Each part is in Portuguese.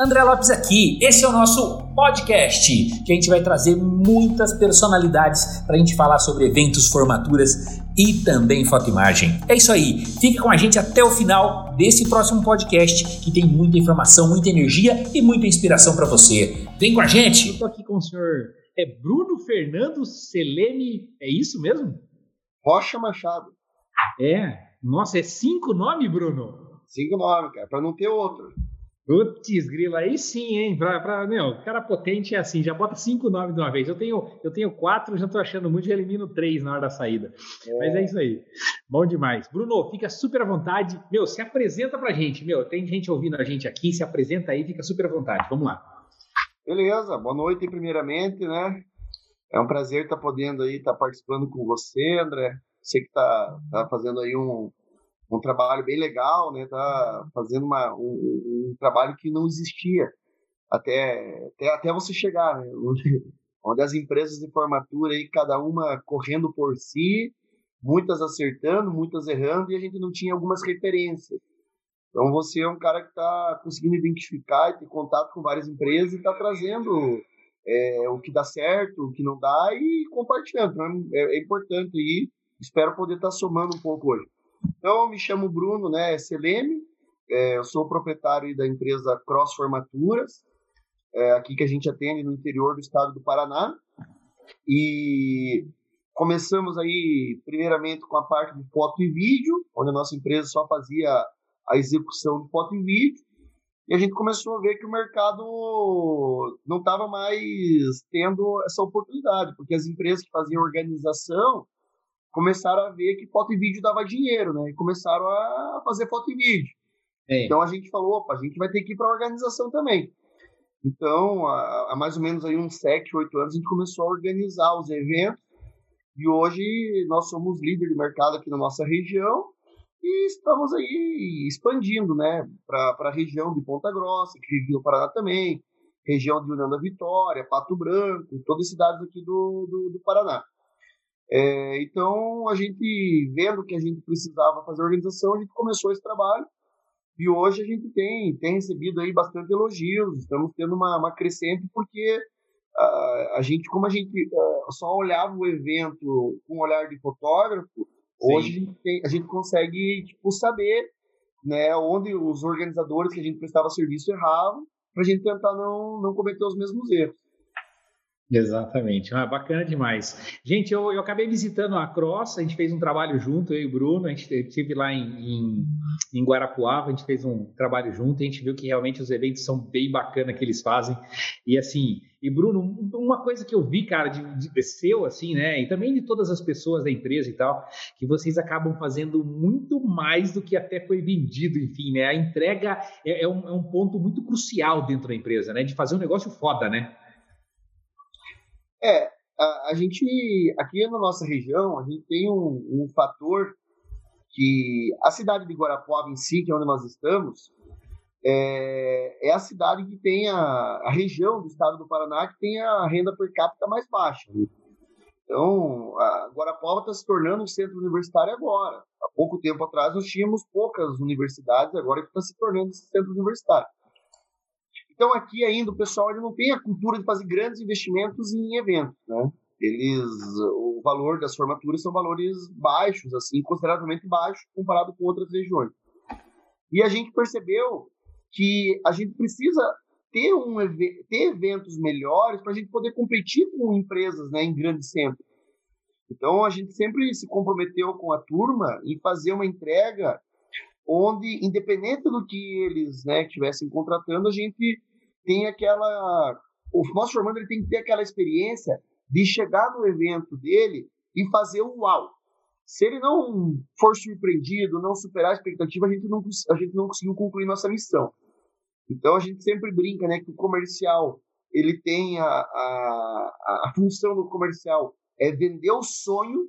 André Lopes aqui, esse é o nosso podcast, que a gente vai trazer muitas personalidades para a gente falar sobre eventos, formaturas e também fotoimagem. É isso aí, fique com a gente até o final desse próximo podcast, que tem muita informação, muita energia e muita inspiração para você. Vem com a gente! Estou aqui com o senhor é Bruno Fernando Selene, é isso mesmo? Rocha Machado. É, nossa, é cinco nomes, Bruno? Cinco nomes, cara, para não ter outro. Putz, grila, aí sim, hein? Pra, pra, meu, cara potente é assim, já bota cinco nomes de uma vez. Eu tenho, eu tenho quatro, já tô achando muito, já elimino três na hora da saída. É. Mas é isso aí. Bom demais. Bruno, fica super à vontade. Meu, se apresenta pra gente. Meu, tem gente ouvindo a gente aqui, se apresenta aí, fica super à vontade. Vamos lá. Beleza, boa noite primeiramente, né? É um prazer estar podendo aí estar participando com você, André. Você que está tá fazendo aí um, um trabalho bem legal, né? Tá fazendo uma, um, um trabalho que não existia até, até, até você chegar, né? Onde, as empresas de formatura aí, cada uma correndo por si, muitas acertando, muitas errando, e a gente não tinha algumas referências. Então você é um cara que está conseguindo identificar e ter contato com várias empresas e está trazendo é, o que dá certo, o que não dá e compartilhando. Então é, é importante aí. Espero poder estar tá somando um pouco hoje. Então, eu me chamo Bruno, né, SLM, é, eu sou proprietário da empresa Cross Formaturas, é, aqui que a gente atende no interior do estado do Paraná. E começamos aí, primeiramente, com a parte de foto e vídeo, onde a nossa empresa só fazia a execução de foto e vídeo. E a gente começou a ver que o mercado não estava mais tendo essa oportunidade, porque as empresas que faziam organização começaram a ver que foto e vídeo dava dinheiro, né? E começaram a fazer foto e vídeo. É. Então a gente falou, opa, a gente vai ter que ir para a organização também. Então, há, há, mais ou menos aí uns 7, 8 anos, a gente começou a organizar os eventos. E hoje nós somos líder de mercado aqui na nossa região e estamos aí expandindo, né, para a região de Ponta Grossa, que vive no Paraná também, região de União da Vitória, Pato Branco, todas as cidades aqui do, do, do Paraná. É, então, a gente, vendo que a gente precisava fazer organização, a gente começou esse trabalho e hoje a gente tem, tem recebido aí bastante elogios, estamos tendo uma, uma crescente porque uh, a gente, como a gente uh, só olhava o evento com um olhar de fotógrafo, Sim. hoje a gente, tem, a gente consegue tipo, saber né, onde os organizadores que a gente prestava serviço erravam para a gente tentar não, não cometer os mesmos erros. Exatamente, ah, bacana demais. Gente, eu, eu acabei visitando a Cross, a gente fez um trabalho junto, eu e o Bruno, a gente estive lá em, em, em, Guarapuava, a gente fez um trabalho junto, a gente viu que realmente os eventos são bem bacanas que eles fazem. E assim, e Bruno, uma coisa que eu vi, cara, de, de seu, assim, né, e também de todas as pessoas da empresa e tal, que vocês acabam fazendo muito mais do que até foi vendido, enfim, né, a entrega é, é, um, é um ponto muito crucial dentro da empresa, né, de fazer um negócio foda, né. É, a, a, gente, aqui na nossa região, a gente tem um, um fator que a cidade de Guarapuava em si, que é onde nós estamos, é, é a cidade que tem a, a, região do estado do Paraná que tem a renda per capita mais baixa. Então, a Guarapuava está se tornando um centro universitário agora. Há pouco tempo atrás nós tínhamos poucas universidades, agora que está se tornando esse centro universitário. Então aqui ainda o pessoal ele não tem a cultura de fazer grandes investimentos em eventos, né? Eles, o valor das formaturas são valores baixos, assim, consideravelmente baixos comparado com outras regiões. E a gente percebeu que a gente precisa ter, um, ter eventos melhores para a gente poder competir com empresas né, em grandes centros. Então a gente sempre se comprometeu com a turma em fazer uma entrega onde, independente do que eles né, estivessem contratando, a gente tem aquela. O nosso formando ele tem que ter aquela experiência de chegar no evento dele e fazer o uau. Se ele não for surpreendido, não superar a expectativa, a gente não, a gente não conseguiu concluir nossa missão. Então a gente sempre brinca né, que o comercial ele tem a, a, a função do comercial é vender o sonho,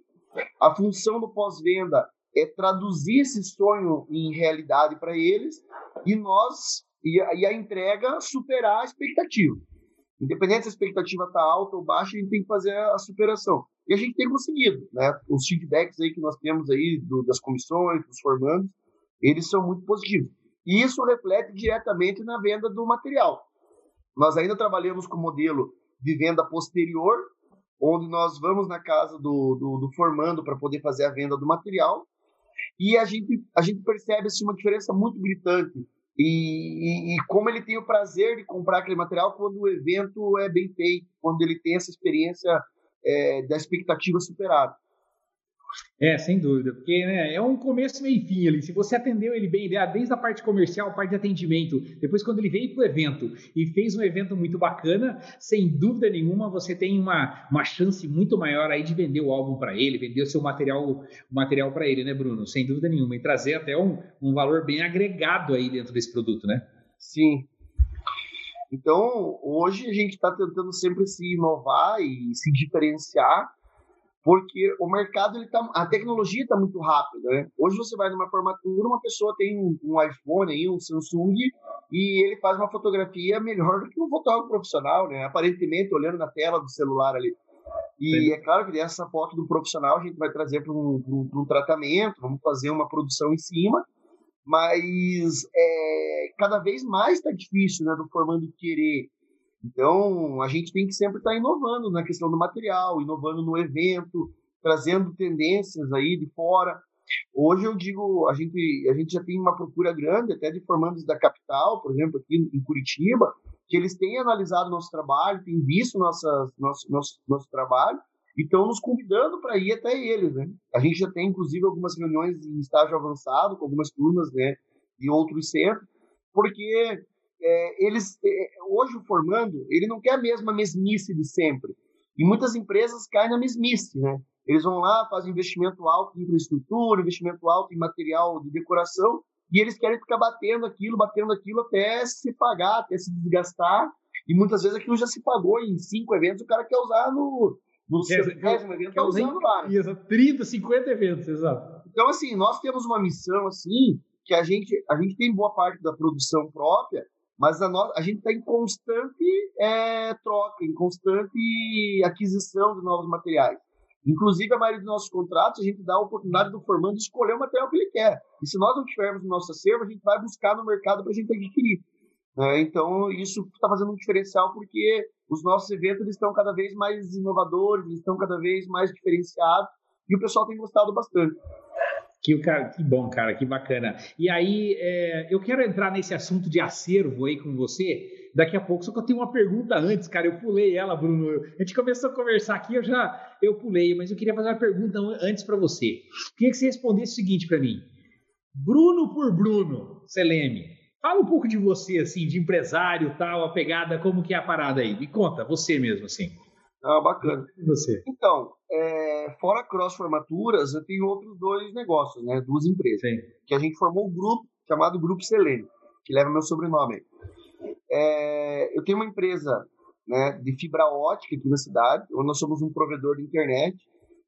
a função do pós-venda é traduzir esse sonho em realidade para eles, e nós e a, e a entrega superar a expectativa. Independente se a expectativa está alta ou baixa, a gente tem que fazer a superação. E a gente tem conseguido, né? Os feedbacks aí que nós temos aí do, das comissões, dos formandos, eles são muito positivos. E isso reflete diretamente na venda do material. Nós ainda trabalhamos com o modelo de venda posterior, onde nós vamos na casa do, do, do formando para poder fazer a venda do material. E a gente, a gente percebe assim, uma diferença muito gritante. E, e, e, como ele tem o prazer de comprar aquele material quando o evento é bem feito, quando ele tem essa experiência é, da expectativa superada. É, sem dúvida, porque né, é um começo meio fim ali. Se você atendeu ele bem, desde a parte comercial, a parte de atendimento, depois quando ele veio para o evento e fez um evento muito bacana, sem dúvida nenhuma você tem uma, uma chance muito maior aí de vender o álbum para ele, vender o seu material material para ele, né, Bruno? Sem dúvida nenhuma, e trazer até um, um valor bem agregado aí dentro desse produto, né? Sim. Então, hoje a gente está tentando sempre se inovar e se diferenciar porque o mercado ele tá, a tecnologia está muito rápida, né? Hoje você vai numa formatura, uma pessoa tem um, um, iPhone aí, um Samsung e ele faz uma fotografia melhor do que um fotógrafo profissional, né? Aparentemente olhando na tela do celular ali. E é claro que essa foto do profissional a gente vai trazer para um, um, um, tratamento, vamos fazer uma produção em cima, mas é, cada vez mais está difícil, né? Do formando querer então, a gente tem que sempre estar tá inovando na questão do material, inovando no evento, trazendo tendências aí de fora. Hoje eu digo, a gente, a gente já tem uma procura grande, até de formandos da capital, por exemplo, aqui em Curitiba, que eles têm analisado nosso trabalho, têm visto nossas, nosso, nosso, nosso trabalho e estão nos convidando para ir até eles, né? A gente já tem, inclusive, algumas reuniões em estágio avançado com algumas turmas, né, de outros centros, porque é, eles é, hoje o formando ele não quer a mesma mesmice de sempre e muitas empresas caem na mesmice né eles vão lá fazem investimento alto em infraestrutura investimento alto em material de decoração e eles querem ficar batendo aquilo batendo aquilo até se pagar até se desgastar e muitas vezes aquilo já se pagou em cinco eventos o cara quer usar no no evento lá né? 30, 50 eventos, exato. Então, assim, nós temos uma missão, assim, que a gente, a gente tem boa parte da produção própria, mas a, no, a gente está em constante é, troca, em constante aquisição de novos materiais. Inclusive, a maioria dos nossos contratos, a gente dá a oportunidade do formando escolher o material que ele quer. E se nós não tivermos no nosso acervo, a gente vai buscar no mercado para a gente adquirir. É, então, isso está fazendo um diferencial porque os nossos eventos estão cada vez mais inovadores, estão cada vez mais diferenciados e o pessoal tem gostado bastante. Que, cara, que bom, cara, que bacana. E aí, é, eu quero entrar nesse assunto de acervo aí com você daqui a pouco, só que eu tenho uma pergunta antes, cara. Eu pulei ela, Bruno. A gente começou a conversar aqui, eu já eu pulei, mas eu queria fazer uma pergunta antes para você. Queria que você respondesse o seguinte para mim: Bruno por Bruno, Seleme. Fala um pouco de você, assim, de empresário, tal, a pegada, como que é a parada aí. Me conta, você mesmo, assim. Ah, bacana. E você? Então, é, fora Cross Formaturas, eu tenho outros dois negócios, né? Duas empresas. Sim. Que a gente formou um grupo chamado Grupo Selene, que leva meu sobrenome. É, eu tenho uma empresa né, de fibra ótica aqui na cidade, onde nós somos um provedor de internet.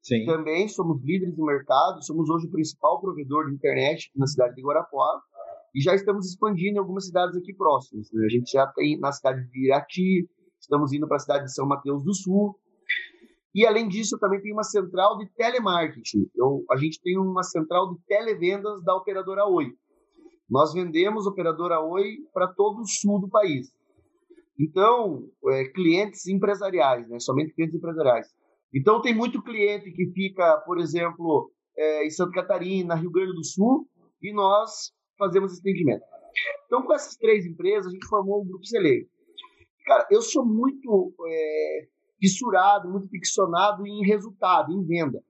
Sim. Também somos líderes no mercado, somos hoje o principal provedor de internet na cidade de Guarapuava. E já estamos expandindo em algumas cidades aqui próximas. Né? A gente já tem na cidade de Irati, estamos indo para a cidade de São Mateus do Sul. E além disso, também tem uma central de telemarketing. Eu, a gente tem uma central de televendas da operadora Oi. Nós vendemos operadora Oi para todo o sul do país. Então, é, clientes empresariais, né? somente clientes empresariais. Então, tem muito cliente que fica, por exemplo, é, em Santa Catarina, Rio Grande do Sul, e nós fazemos esse atendimento. Então, com essas três empresas, a gente formou o Grupo Celeiro. Cara, eu sou muito é, fissurado, muito ficcionado em resultado, em venda.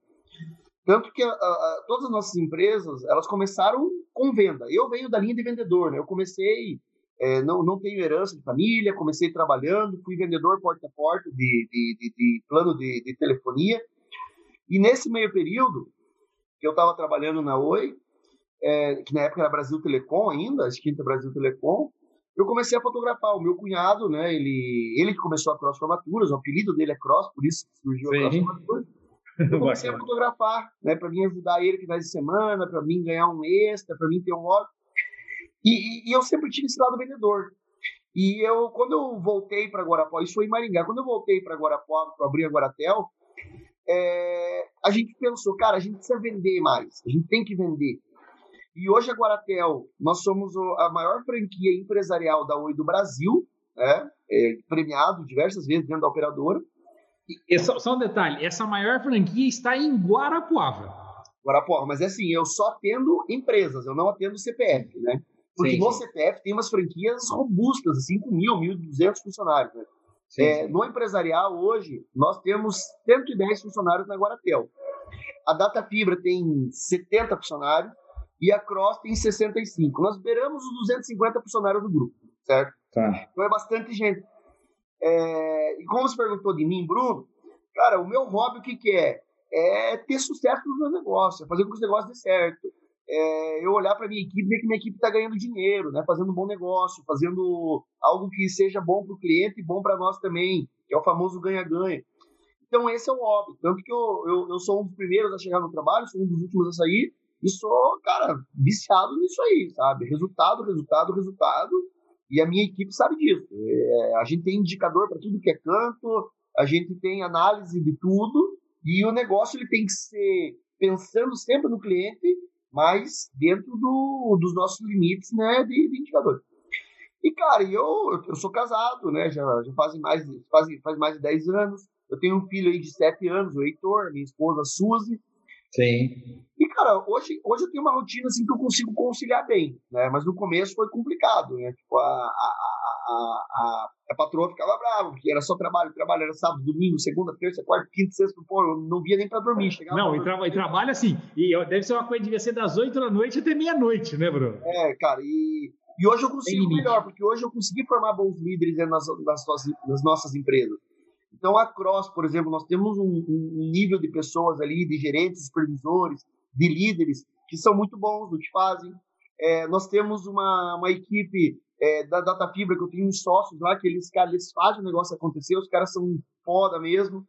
Tanto que a, a, todas as nossas empresas, elas começaram com venda. Eu venho da linha de vendedor, né? Eu comecei, é, não, não tenho herança de família, comecei trabalhando, fui vendedor porta a porta de, de, de, de plano de, de, telefonia. E nesse meio período, que eu estava trabalhando na Oi, é, que na época era Brasil Telecom ainda, a extinta Brasil Telecom, eu comecei a fotografar. O meu cunhado, né, ele, ele que começou a Cross Formaturas, o apelido dele é Cross, por isso surgiu a Cross Formaturas. Eu comecei a fotografar, né, para mim ajudar ele finais de semana, para mim ganhar um extra, para mim ter um hobby. E, e, e, eu sempre tive esse lado vendedor. E eu, quando eu voltei para Guarapó, isso foi em Maringá, quando eu voltei para Guarapó, para abrir a Guaratel, é, a gente pensou, cara, a gente precisa vender mais, a gente tem que vender. E hoje a Guaratel, nós somos a maior franquia empresarial da Oi do Brasil, né? É, premiado diversas vezes dentro da operadora. E, só, só um detalhe, essa maior franquia está em Guarapuava. Guarapuava, mas é assim, eu só atendo empresas, eu não atendo CPF, né? Porque sim, no sim. CPF tem umas franquias robustas, assim, com mil, mil duzentos funcionários, né? Sim, é, no empresarial, hoje, nós temos 110 funcionários na Guaratel. A Data Fibra tem 70 funcionários e a Cross tem 65. Nós beiramos os 250 funcionários do grupo, certo? Tá. Então é bastante gente. É, e como você perguntou de mim, Bruno, cara, o meu hobby o que, que é? É ter sucesso nos meus negócios, é fazer com que os negócios dê certo. É, eu olhar para minha equipe e ver que minha equipe está ganhando dinheiro, né? fazendo um bom negócio, fazendo algo que seja bom para o cliente e bom para nós também, que é o famoso ganha-ganha. Então, esse é o hobby. Tanto que eu, eu, eu, sou um dos primeiros a chegar no trabalho, sou um dos últimos a sair, e sou, cara, viciado nisso aí, sabe? Resultado, resultado, resultado. E a minha equipe sabe disso. É, a gente tem indicador para tudo que é canto, a gente tem análise de tudo, e o negócio ele tem que ser pensando sempre no cliente, mas dentro do, dos nossos limites né, de, de indicador. E, cara, eu, eu sou casado, né? Já, já fazem mais, faz, faz mais de 10 anos. Eu tenho um filho aí de 7 anos, o Heitor, minha esposa, a Suzy. Sim. E, cara, hoje, hoje eu tenho uma rotina assim que eu consigo conciliar bem, né? Mas no começo foi complicado, né? Tipo, a, a, a, a, patroa ficava brava, porque era só trabalho, trabalho era sábado, domingo, segunda, terça, quarta, quinta, sexta, pô, eu não via nem pra dormir. Chegava não, e, tra e trabalho assim, e deve ser uma coisa, devia ser das 8 da noite até meia-noite, né, Bruno? É, cara, e, e hoje eu consigo melhor, porque hoje eu consegui formar bons líderes nas, nas, nas nossas empresas. Então, a Cross, por exemplo, nós temos um, um nível de pessoas ali, de gerentes, supervisores, de líderes, que são muito bons no que fazem. É, nós temos uma, uma equipe é, da Data Fibra, que eu tenho uns sócios lá, que eles, cara, eles fazem o negócio acontecer, os caras são foda mesmo.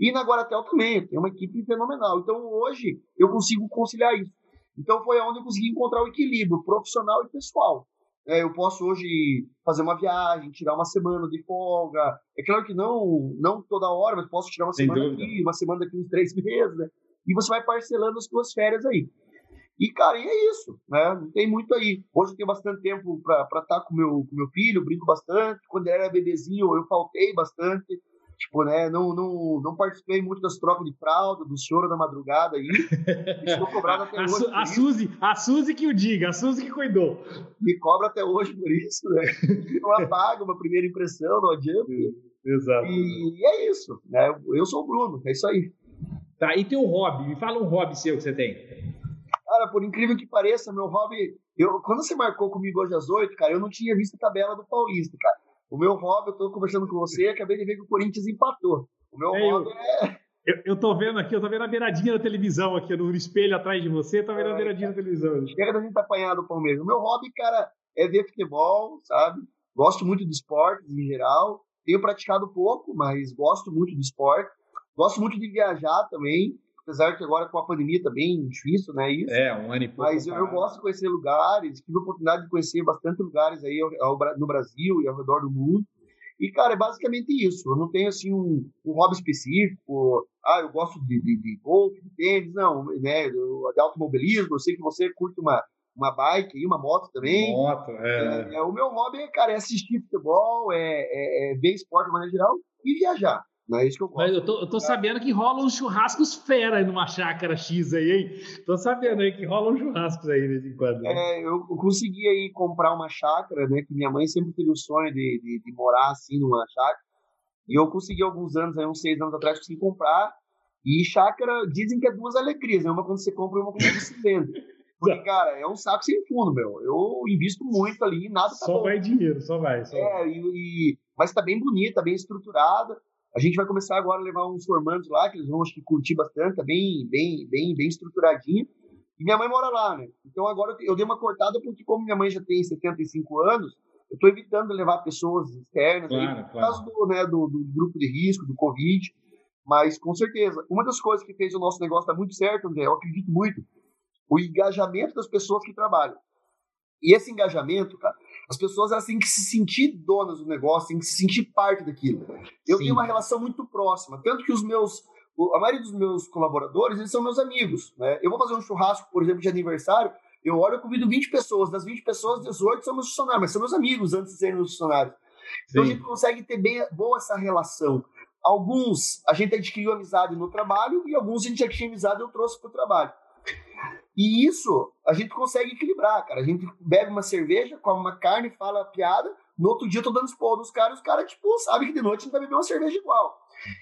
E na Guaratel também, tem uma equipe fenomenal. Então, hoje, eu consigo conciliar isso. Então, foi onde eu consegui encontrar o equilíbrio profissional e pessoal. É, eu posso hoje fazer uma viagem, tirar uma semana de folga. É claro que não, não toda hora, mas posso tirar uma Sem semana dúvida. aqui, uma semana daqui uns três meses, né? E você vai parcelando as suas férias aí. E, cara, e é isso, né? Não tem muito aí. Hoje eu tenho bastante tempo para estar tá com meu, com meu filho, brinco bastante. Quando ele era bebezinho, eu faltei bastante. Tipo, né, não, não, não participei muito das trocas de fralda, do choro da madrugada aí. Estou cobrado até a hoje. A Suzy, a Suzy que o diga, a Suzy que cuidou. Me cobra até hoje por isso, né? Não apaga uma primeira impressão, não adianta. Exato. E é isso, né? Eu sou o Bruno, é isso aí. Tá, e teu hobby? Me fala um hobby seu que você tem. Cara, por incrível que pareça, meu hobby. Eu, quando você marcou comigo hoje às oito, cara, eu não tinha visto a tabela do Paulista, cara. O meu hobby, eu tô conversando com você, acabei de ver que o Corinthians empatou. O meu é, hobby eu, é. Eu, eu tô vendo aqui, eu tô vendo a beiradinha da televisão aqui, no espelho atrás de você, tô vendo é, a beiradinha cara, da televisão. Chega da gente apanhar do Palmeiras. O meu hobby, cara, é ver futebol, sabe? Gosto muito de esportes em geral. Tenho praticado pouco, mas gosto muito de esporte. Gosto muito de viajar também apesar que agora com a pandemia tá bem difícil, né? Isso. É, um ano e pouco. Mas eu, eu, gosto de conhecer lugares, tive a oportunidade de conhecer bastante lugares aí ao, ao, no Brasil e ao redor do mundo. E, cara, é basicamente isso. Eu não tenho, assim, um, um hobby específico. Ah, eu gosto de, de, de golfe, de tênis, não, né? De automobilismo. Eu sei que você curte uma, uma bike e uma moto também. Moto, é. é, é o meu hobby, cara, é assistir futebol, é, é, é ver esporte de maneira geral e viajar. Não é isso que eu Mas eu tô, eu tô sabendo que rolam churrascos fera aí numa chácara X aí, hein? Tô sabendo aí que rolam churrascos aí de vez em quando. Né? É, eu consegui aí comprar uma chácara, né? Que minha mãe sempre teve o sonho de, de, de, morar assim numa chácara. E eu consegui alguns anos, aí, uns seis anos atrás, consegui comprar. E chácara, dizem que é duas alegrias, né? Uma quando você compra e uma quando você vende. Porque, cara, é um saco sem fundo, meu. Eu invisto muito ali e nada tá Só bom. vai dinheiro, só vai. Só é, vai. E, e, mas tá bem bonita, bem estruturada. A gente vai começar agora a levar uns formandos lá, que eles vão acho que curtir bastante, tá bem, bem, bem, bem estruturadinho. E minha mãe mora lá, né? Então agora eu dei uma cortada porque como minha mãe já tem 75 anos, eu estou evitando levar pessoas externas claro, aí, por causa do, né, do, do, grupo de risco, do Covid. Mas com certeza, uma das coisas que fez o nosso negócio dar muito certo, André, eu acredito muito, o engajamento das pessoas que trabalham. E esse engajamento, cara, as pessoas elas têm que se sentir donas do negócio, têm que se sentir parte daquilo. Eu Sim. tenho uma relação muito próxima, tanto que os meus, a maioria dos meus colaboradores, eles são meus amigos. Né? Eu vou fazer um churrasco, por exemplo, de aniversário, Eu olho, eu convido 20 pessoas. Das 20 pessoas, 18 são meus funcionários, mas são meus amigos antes de serem meus funcionários. Então Sim. a gente consegue ter bem boa essa relação. Alguns a gente adquiriu amizade no trabalho e alguns a gente tinha amizade e eu trouxe para o trabalho. E isso a gente consegue equilibrar, cara. A gente bebe uma cerveja, come uma carne, fala piada. No outro dia eu tô dando expor nos caras, os caras, tipo, sabem que de noite a gente vai beber uma cerveja igual.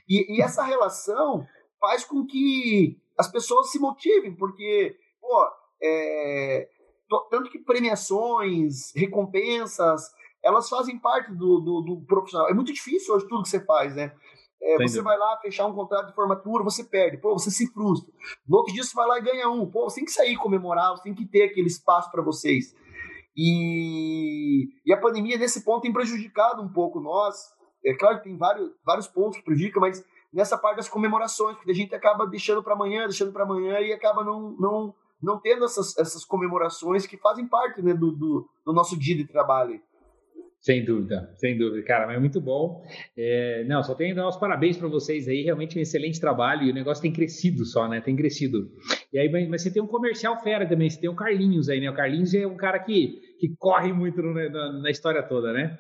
E, e essa relação faz com que as pessoas se motivem, porque, pô, é, tanto que premiações, recompensas, elas fazem parte do, do, do, profissional. É muito difícil hoje tudo que você faz, né? É, você vai lá fechar um contrato de formatura, você perde, pô, você se frustra. No outro dia você vai lá e ganha um, pô, você tem que sair comemorar, você tem que ter aquele espaço para vocês. E, e a pandemia, nesse ponto, tem prejudicado um pouco nós. É claro que tem vários, vários pontos que prejudicam, mas nessa parte das comemorações, porque a gente acaba deixando para amanhã, deixando para amanhã e acaba não, não, não tendo essas, essas comemorações que fazem parte né, do, do, do nosso dia de trabalho. Sem dúvida, sem dúvida, cara, mas é muito bom. É, não, só tenho que dar os parabéns para vocês aí, realmente um excelente trabalho e o negócio tem crescido só, né? Tem crescido. E aí, mas você tem um comercial fera também, você tem o Carlinhos aí, né? O Carlinhos é um cara que, que corre muito no, na, na, história toda, né?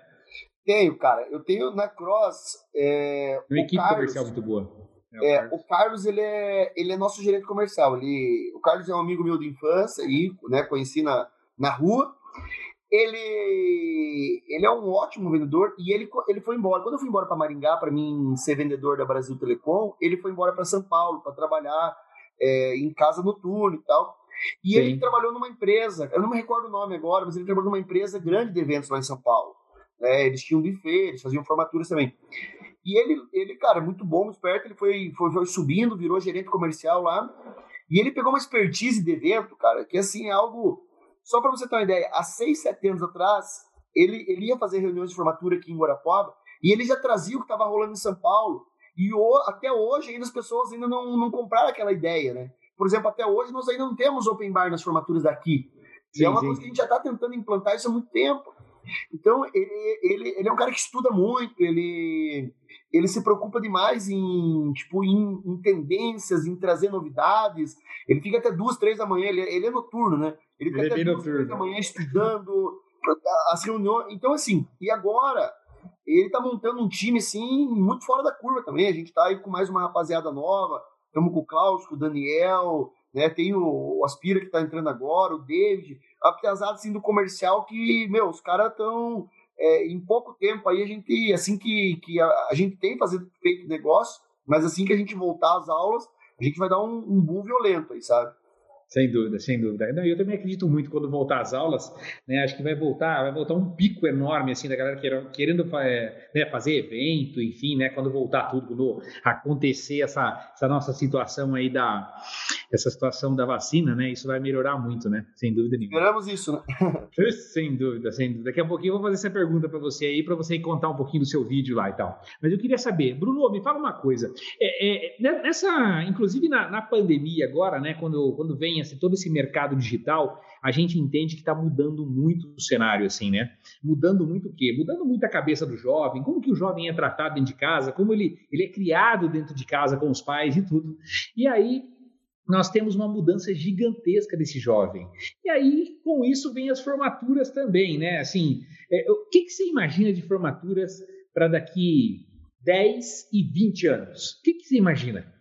Tenho, cara. Eu tenho na Cross. É, uma equipe Carlos, comercial muito boa. É, o, é, Carlos. o, Carlos. ele é, ele é nosso gerente comercial. Ele, o Carlos é um amigo meu de infância e, né, conheci na, na rua ele, ele é um ótimo vendedor e ele, ele foi embora. Quando eu fui embora para Maringá, para mim ser vendedor da Brasil Telecom, ele foi embora para São Paulo para trabalhar é, em casa noturno e tal. E Sim. ele trabalhou numa empresa, eu não me recordo o nome agora, mas ele trabalhou numa empresa grande de eventos lá em São Paulo. É, eles tinham buffet, eles faziam formaturas também. E ele, ele cara, muito bom, muito esperto, ele foi, foi, foi subindo, virou gerente comercial lá. E ele pegou uma expertise de evento, cara, que assim é algo só para você ter uma ideia, há seis, sete anos atrás, ele, ele ia fazer reuniões de formatura aqui em Guarapuava e ele já trazia o que estava rolando em São Paulo. E o, até hoje ainda as pessoas ainda não, não compraram aquela ideia, né? Por exemplo, até hoje nós ainda não temos open bar nas formaturas daqui. Sim, e é uma sim. coisa que a gente já está tentando implantar isso há muito tempo. Então, ele, ele, ele é um cara que estuda muito, ele, ele se preocupa demais em, tipo, em, em tendências, em trazer novidades. Ele fica até duas, três da manhã, ele, ele é noturno, né? Ele fica ele até é duas, três da manhã estudando as reuniões. Então, assim, e agora ele tá montando um time, assim, muito fora da curva também. A gente tá aí com mais uma rapaziada nova. Estamos com o Klaus, com o Daniel, né? Tem o, o Aspira que tá entrando agora, o David. Apesar, assim, do comercial que, meu, os caras estão é, em pouco tempo aí a gente, assim que, que a, a gente tem fazer, feito negócio, mas assim que a gente voltar às aulas, a gente vai dar um, um boom violento aí, sabe? Sem dúvida, sem dúvida. Não, eu também acredito muito quando voltar às aulas, né? Acho que vai voltar, vai voltar um pico enorme assim da galera querendo é, né, fazer evento, enfim, né? Quando voltar tudo, quando acontecer essa, essa nossa situação aí da essa situação da vacina, né? Isso vai melhorar muito, né? Sem dúvida nenhuma. Esperamos isso, né? sem dúvida, sem dúvida. Daqui a pouquinho eu vou fazer essa pergunta para você aí, para você contar um pouquinho do seu vídeo lá e tal. Mas eu queria saber, Bruno, me fala uma coisa. É, é, né, nessa, inclusive na, na pandemia agora, né? Quando quando vem assim, todo esse mercado digital, a gente entende que está mudando muito o cenário, assim, né? Mudando muito o quê? Mudando muito a cabeça do jovem, como que o jovem é tratado dentro de casa, como ele, ele é criado dentro de casa com os pais e tudo. E aí, nós temos uma mudança gigantesca desse jovem. E aí, com isso, vem as formaturas também, né? Assim, é, o que, que você imagina de formaturas para daqui 10 e 20 anos? O que, que você imagina?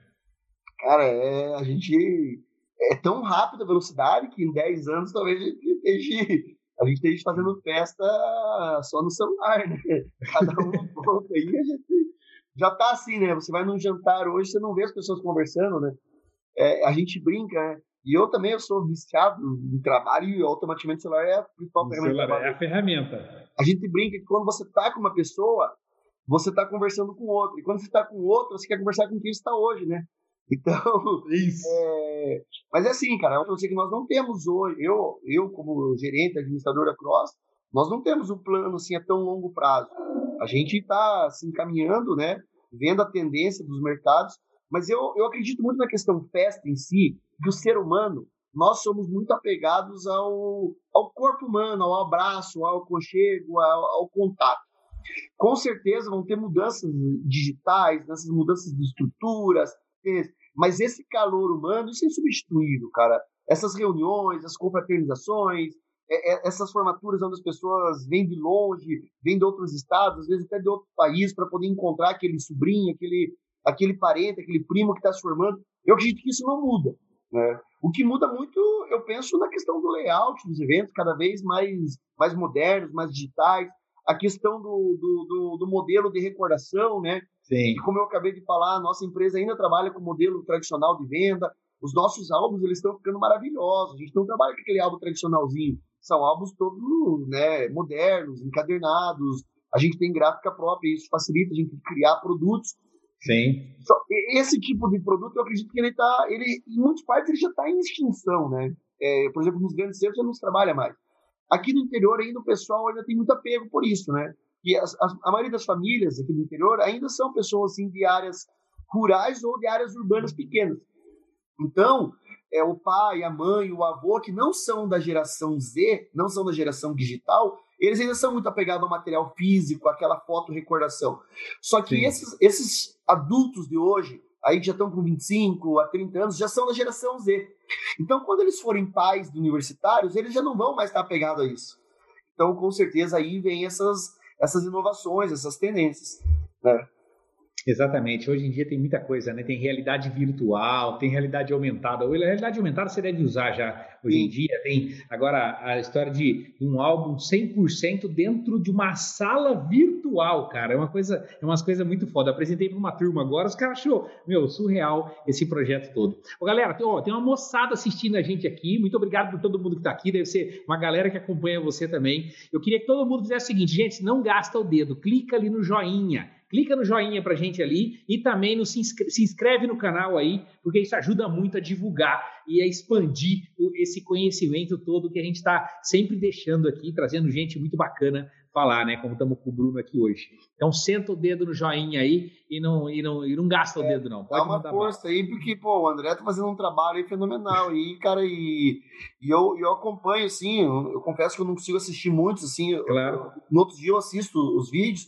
Cara, é, a gente é tão rápida a velocidade que em 10 anos talvez a gente esteja, a gente esteja fazendo festa só no celular, né? Cada um pouco aí, a gente já tá assim, né? Você vai num jantar hoje, você não vê as pessoas conversando, né? É, a gente brinca, né? E eu também eu sou viciado em trabalho e automaticamente o celular é a principal o ferramenta. Celular é a ferramenta. A gente brinca que quando você tá com uma pessoa, você tá conversando com outro. E quando você tá com outro, você quer conversar com quem está hoje, né? Então, Isso. É... mas é assim, cara, eu sei que nós não temos hoje, eu, eu como gerente, administrador da Cross, nós não temos um plano assim a tão longo prazo. A gente está assim, caminhando, né, vendo a tendência dos mercados, mas eu, eu acredito muito na questão festa em si, que o ser humano, nós somos muito apegados ao, ao corpo humano, ao abraço, ao conchego, ao, ao contato. Com certeza vão ter mudanças digitais, essas mudanças de estruturas, mas esse calor humano, isso é insubstituível, cara. essas reuniões, as confraternizações, é, é, essas formaturas onde as pessoas vêm de longe, vêm de outros estados, às vezes até de outro país, para poder encontrar aquele sobrinho, aquele, aquele parente, aquele primo que está se formando. Eu acredito que isso não muda. Né? O que muda muito, eu penso, na questão do layout dos eventos, cada vez mais, mais modernos, mais digitais, a questão do, do, do, do modelo de recordação, né? Sim. E como eu acabei de falar, a nossa empresa ainda trabalha com o modelo tradicional de venda. Os nossos álbuns eles estão ficando maravilhosos. A gente não trabalha com aquele álbum tradicionalzinho. São álbuns todos né, modernos, encadernados. A gente tem gráfica própria, isso facilita a gente criar produtos Sim. Esse tipo de produto, eu acredito que ele está, ele, em muitas partes, ele já está em extinção, né? É, por exemplo, nos grandes centros já não se trabalha mais. Aqui no interior ainda o pessoal ainda tem muito apego por isso, né? E as, as, a maioria das famílias aqui no interior ainda são pessoas assim de áreas rurais ou de áreas urbanas pequenas. Então, é o pai, a mãe, o avô que não são da geração Z, não são da geração digital, eles ainda são muito apegados ao material físico, aquela foto recordação. Só que esses, esses adultos de hoje, aí que já estão com 25 a 30 anos, já são da geração Z. Então, quando eles forem pais de universitários, eles já não vão mais estar apegados a isso. Então, com certeza, aí vem essas, essas inovações, essas tendências. Né? Exatamente. Hoje em dia tem muita coisa, né? Tem realidade virtual, tem realidade aumentada. A realidade aumentada você deve usar já hoje Sim. em dia. Tem agora a história de um álbum 100% dentro de uma sala virtual, cara. É uma coisa, é umas coisas muito foda. Eu apresentei para uma turma agora, os caras achou, meu, surreal esse projeto todo. Ô, galera, tem, ó, tem uma moçada assistindo a gente aqui. Muito obrigado por todo mundo que está aqui. Deve ser uma galera que acompanha você também. Eu queria que todo mundo fizesse o seguinte, gente, não gasta o dedo, clica ali no joinha clica no joinha pra gente ali e também no, se, inscreve, se inscreve no canal aí, porque isso ajuda muito a divulgar e a expandir esse conhecimento todo que a gente está sempre deixando aqui, trazendo gente muito bacana falar, né? Como estamos com o Bruno aqui hoje. Então senta o dedo no joinha aí e não, e não, e não gasta o é, dedo, não. Pode dá uma força aí, porque, pô, o André tá fazendo um trabalho aí fenomenal. E, cara, e, e eu, eu acompanho, assim, eu, eu confesso que eu não consigo assistir muitos, assim. Claro. Eu, no outro dia eu assisto os vídeos.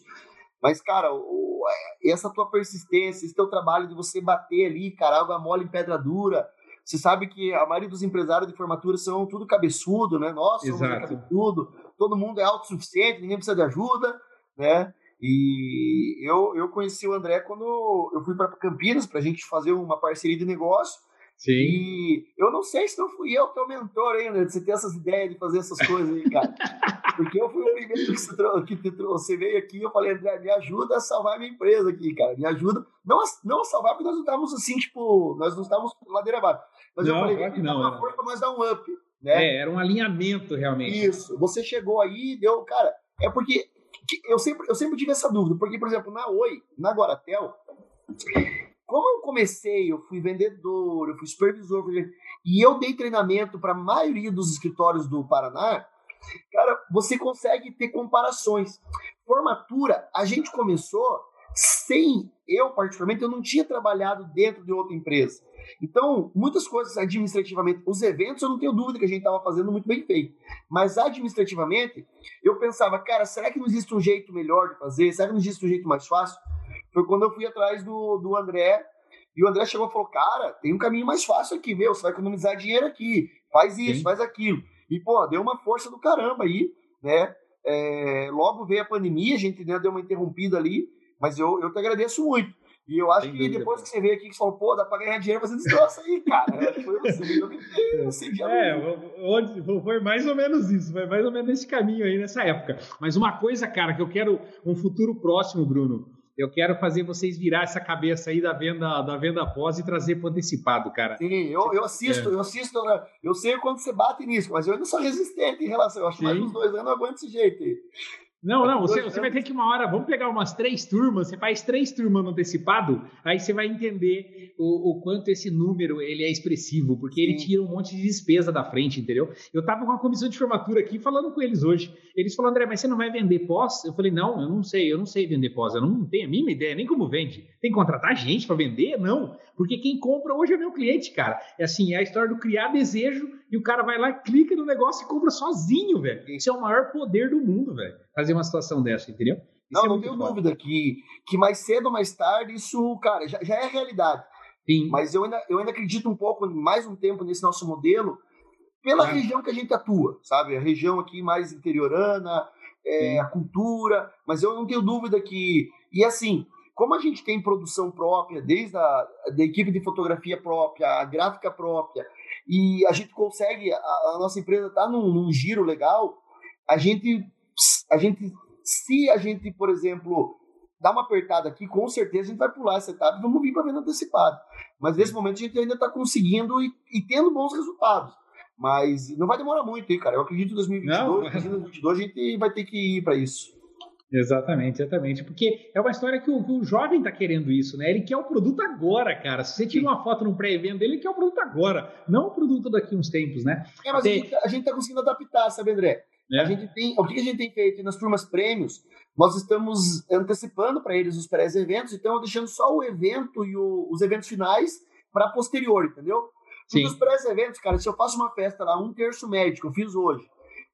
Mas, cara, o, essa tua persistência, esse teu trabalho de você bater ali, cara, água mole em pedra dura. Você sabe que a maioria dos empresários de formatura são tudo cabeçudo, né? Nós somos cabeçudo, todo mundo é autossuficiente, ninguém precisa de ajuda, né? E eu, eu conheci o André quando eu fui para Campinas para a gente fazer uma parceria de negócio. Sim. E eu não sei se não fui eu teu mentor ainda, de você ter essas ideias de fazer essas coisas aí, cara. Porque eu fui o primeiro que, você, que te, você veio aqui e eu falei, André, me ajuda a salvar a minha empresa aqui, cara. Me ajuda. Não a, não a salvar, porque nós não estávamos assim, tipo, nós não estávamos ladeira abaixo. Mas não, eu falei, claro que não, uma força para nós dar um up. Né? É, era um alinhamento realmente. Isso. Você chegou aí e deu. Cara, é porque eu sempre, eu sempre tive essa dúvida. Porque, por exemplo, na Oi, na Guaratel, como eu comecei, eu fui vendedor, eu fui supervisor, e eu dei treinamento para a maioria dos escritórios do Paraná, cara, você consegue ter comparações. Formatura, a gente começou sem, eu particularmente, eu não tinha trabalhado dentro de outra empresa. Então, muitas coisas administrativamente, os eventos eu não tenho dúvida que a gente estava fazendo muito bem feito. Mas administrativamente, eu pensava, cara, será que não existe um jeito melhor de fazer? Será que não existe um jeito mais fácil? Foi quando eu fui atrás do, do André. E o André chegou e falou: Cara, tem um caminho mais fácil aqui, meu. Você vai economizar dinheiro aqui. Faz isso, Sim. faz aquilo. E, pô, deu uma força do caramba aí, né? É, logo veio a pandemia, a gente né, deu uma interrompida ali, mas eu, eu te agradeço muito. E eu acho Sem que dúvida, depois que você veio aqui, que você falou, pô, dá pra ganhar dinheiro fazendo esse troço aí, cara. Foi você, eu você É, foi mais ou menos isso, foi mais ou menos esse caminho aí nessa época. Mas uma coisa, cara, que eu quero um futuro próximo, Bruno, eu quero fazer vocês virar essa cabeça aí da venda da venda pós e trazer para antecipado, cara. Sim, eu, eu assisto, é. eu assisto, né? eu sei quando você bate nisso, mas eu ainda sou resistente em relação. Eu acho que mais uns dois anos eu aguento desse jeito aí. Não, não, você, você vai ter que uma hora, vamos pegar umas três turmas, você faz três turmas no antecipado, aí você vai entender o, o quanto esse número ele é expressivo, porque ele tira um monte de despesa da frente, entendeu? Eu tava com a comissão de formatura aqui falando com eles hoje. Eles falaram, André, mas você não vai vender pós? Eu falei, não, eu não sei, eu não sei vender pós, eu não tenho a mínima ideia, nem como vende. Tem que contratar gente para vender? Não, porque quem compra hoje é meu cliente, cara. É assim, é a história do criar desejo e o cara vai lá, clica no negócio e compra sozinho, velho. Isso é o maior poder do mundo, velho. Fazer uma situação dessa, entendeu? Isso não, é não tenho foda. dúvida que, que mais cedo ou mais tarde isso, cara, já, já é realidade. Sim. Mas eu ainda, eu ainda acredito um pouco, mais um tempo nesse nosso modelo, pela é. região que a gente atua, sabe? A região aqui mais interiorana, é, a cultura, mas eu não tenho dúvida que. E assim, como a gente tem produção própria, desde a da equipe de fotografia própria, a gráfica própria, e a gente consegue, a, a nossa empresa está num, num, giro legal, a gente, a gente, se a gente, por exemplo, dá uma apertada aqui, com certeza a gente vai pular essa etapa e vamos vir para venda antecipada. Mas nesse momento a gente ainda está conseguindo e, e, tendo bons resultados. Mas não vai demorar muito, hein, cara. Eu acredito que em 2022, não, mas... 2022 a gente vai ter que ir para isso. Exatamente, exatamente. Porque é uma história que o, que o jovem está querendo isso, né? Ele quer o produto agora, cara. Se você tira uma foto num pré-evento dele, ele quer o produto agora, não o produto daqui uns tempos, né? É, mas Até... a gente está conseguindo adaptar, sabe, André? É. A gente tem, o que a gente tem feito nas turmas prêmios? Nós estamos antecipando para eles os pré-eventos, então deixando só o evento e o, os eventos finais para posterior, entendeu? Sim. Nos pré-eventos, cara, se eu faço uma festa lá, um terço médico, eu fiz hoje,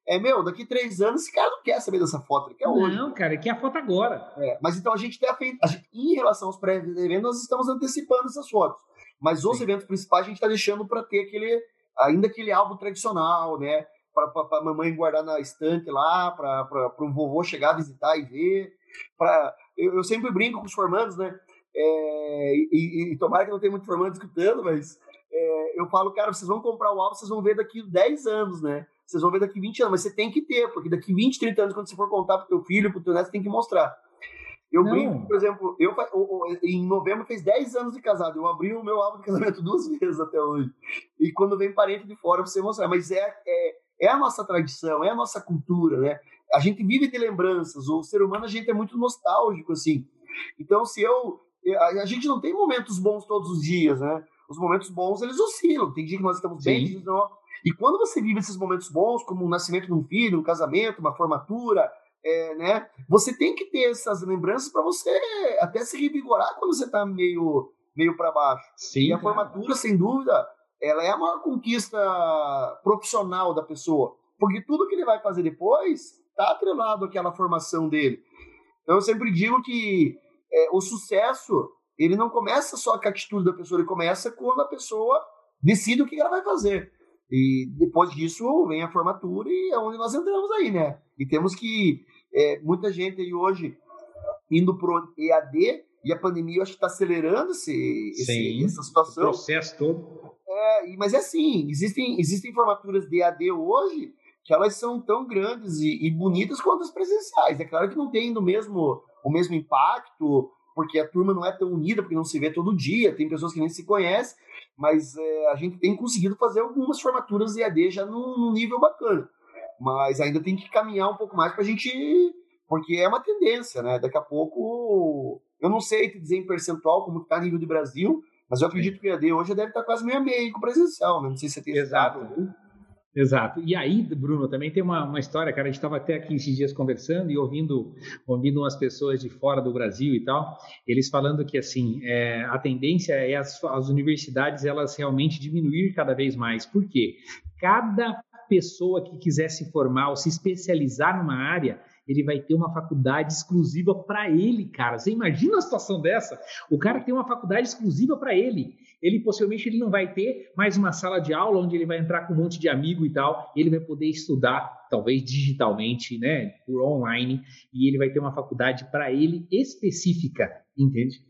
é, meu, daqui três anos esse cara não quer saber dessa foto, ele quer hoje. Não, cara, ele quer a foto agora. É, mas então a gente tem feito, gente, em relação aos pré-eventos, nós estamos antecipando essas fotos. Mas os Sim. eventos principais a gente está deixando para ter aquele, ainda aquele álbum tradicional, né? Para a mamãe guardar na estante lá, para o vovô chegar a visitar e ver. Pra, eu, eu sempre brinco com os formandos, né? É, e, e, tomara que não tenha muito formando escutando, mas é, eu falo, cara, vocês vão comprar o álbum, vocês vão ver daqui 10 anos, né? vocês vão ver daqui 20 anos, mas você tem que ter, porque daqui 20, 30 anos, quando você for contar pro teu filho, pro teu neto, você tem que mostrar. Eu não. brinco, por exemplo, eu, em novembro fez 10 anos de casado. Eu abri o meu álbum de casamento duas vezes até hoje. E quando vem parente de fora, você mostrar. Mas é, é, é a nossa tradição, é a nossa cultura, né? A gente vive de lembranças. O ser humano, a gente é muito nostálgico, assim. Então, se eu. A gente não tem momentos bons todos os dias, né? Os momentos bons, eles oscilam. Tem dia que nós estamos bem, tem dia que não. E quando você vive esses momentos bons, como o nascimento de um filho, um casamento, uma formatura, é, né? Você tem que ter essas lembranças para você até se revigorar quando você está meio, meio para baixo. Sim, e a formatura, sem dúvida, ela é a maior conquista profissional da pessoa, porque tudo que ele vai fazer depois está atrelado àquela formação dele. Então eu sempre digo que é, o sucesso ele não começa só com a atitude da pessoa, ele começa quando a pessoa decide o que ela vai fazer. E depois disso vem a formatura e é onde nós entramos aí, né? E temos que. É, muita gente aí hoje indo pro EAD e a pandemia eu acho que está acelerando esse, esse, essa situação. O processo todo. É, mas é assim, existem, existem formaturas de EAD hoje que elas são tão grandes e, e bonitas quanto as presenciais. É claro que não tem o mesmo, o mesmo impacto, porque a turma não é tão unida, porque não se vê todo dia, tem pessoas que nem se conhecem, mas é, a gente tem conseguido fazer algumas formaturas EAD já num, num nível bacana. Mas ainda tem que caminhar um pouco mais para a gente. Porque é uma tendência, né? Daqui a pouco. Eu não sei te dizer em percentual como está nível de Brasil, mas eu acredito que o EAD hoje deve estar quase meio a meio com presencial, né? Não sei se você tem Exato. Né? Exato. E aí, Bruno, também tem uma, uma história, cara. A gente estava até aqui esses dias conversando e ouvindo, ouvindo umas pessoas de fora do Brasil e tal, eles falando que assim é, a tendência é as, as universidades elas realmente diminuir cada vez mais. Por quê? Cada pessoa que quiser se formar ou se especializar numa área, ele vai ter uma faculdade exclusiva para ele, cara. Você imagina a situação dessa? O cara tem uma faculdade exclusiva para ele. Ele possivelmente ele não vai ter mais uma sala de aula onde ele vai entrar com um monte de amigo e tal. Ele vai poder estudar, talvez digitalmente, né, por online, e ele vai ter uma faculdade para ele específica, entende?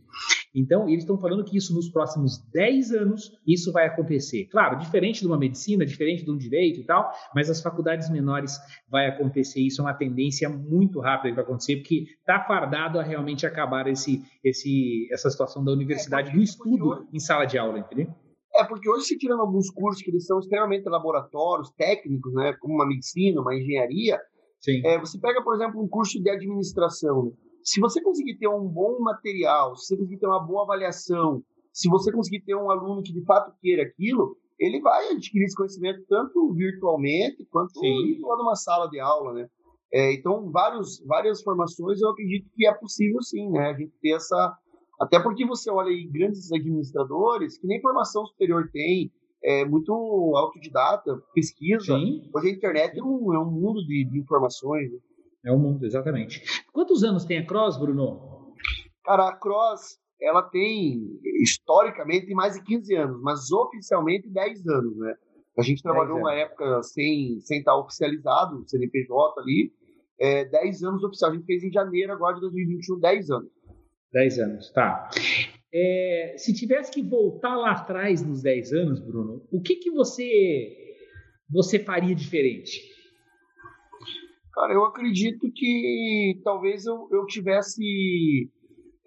Então, eles estão falando que isso nos próximos 10 anos, isso vai acontecer. Claro, diferente de uma medicina, diferente de um direito e tal, mas as faculdades menores vai acontecer. Isso é uma tendência muito rápida que vai acontecer, porque está fardado a realmente acabar esse, esse, essa situação da universidade, é, do estudo em sala de aula, entendeu? É, porque hoje, se tirando alguns cursos que eles são extremamente laboratórios, técnicos, né, como uma medicina, uma engenharia, é, você pega, por exemplo, um curso de administração, né? Se você conseguir ter um bom material, se você conseguir ter uma boa avaliação, se você conseguir ter um aluno que de fato queira aquilo, ele vai adquirir esse conhecimento tanto virtualmente quanto Sim. lá numa sala de aula, né? É, então, vários, várias formações eu acredito que é possível sim, né? A gente ter essa. Até porque você olha aí grandes administradores que nem formação superior tem, é muito autodidata, pesquisa. Sim. Hoje a internet é um, é um mundo de, de informações. Né? É o mundo, exatamente. Quantos anos tem a Cross, Bruno? Cara, a Cross, ela tem, historicamente, mais de 15 anos, mas oficialmente 10 anos, né? A gente trabalhou uma época sem, sem estar oficializado, CNPJ ali, é, 10 anos oficial. A gente fez em janeiro agora de 2021, 10 anos. 10 anos, tá. É, se tivesse que voltar lá atrás nos 10 anos, Bruno, o que, que você, você faria diferente? Cara, eu acredito que talvez eu, eu tivesse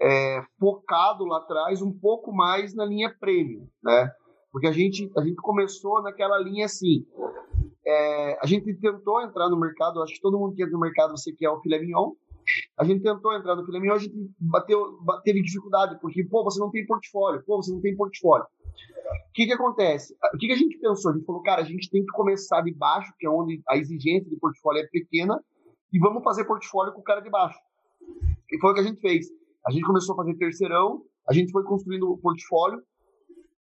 é, focado lá atrás um pouco mais na linha premium, né? Porque a gente, a gente começou naquela linha assim. É, a gente tentou entrar no mercado, acho que todo mundo que entra no mercado você quer o filé mignon. A gente tentou entrar no mignon, a gente bateu, teve dificuldade, porque, pô, você não tem portfólio, pô, você não tem portfólio. O que, que acontece? O que, que a gente pensou? A gente falou, cara, a gente tem que começar de baixo, que é onde a exigência de portfólio é pequena, e vamos fazer portfólio com o cara de baixo. E foi o que a gente fez. A gente começou a fazer terceirão, a gente foi construindo o portfólio.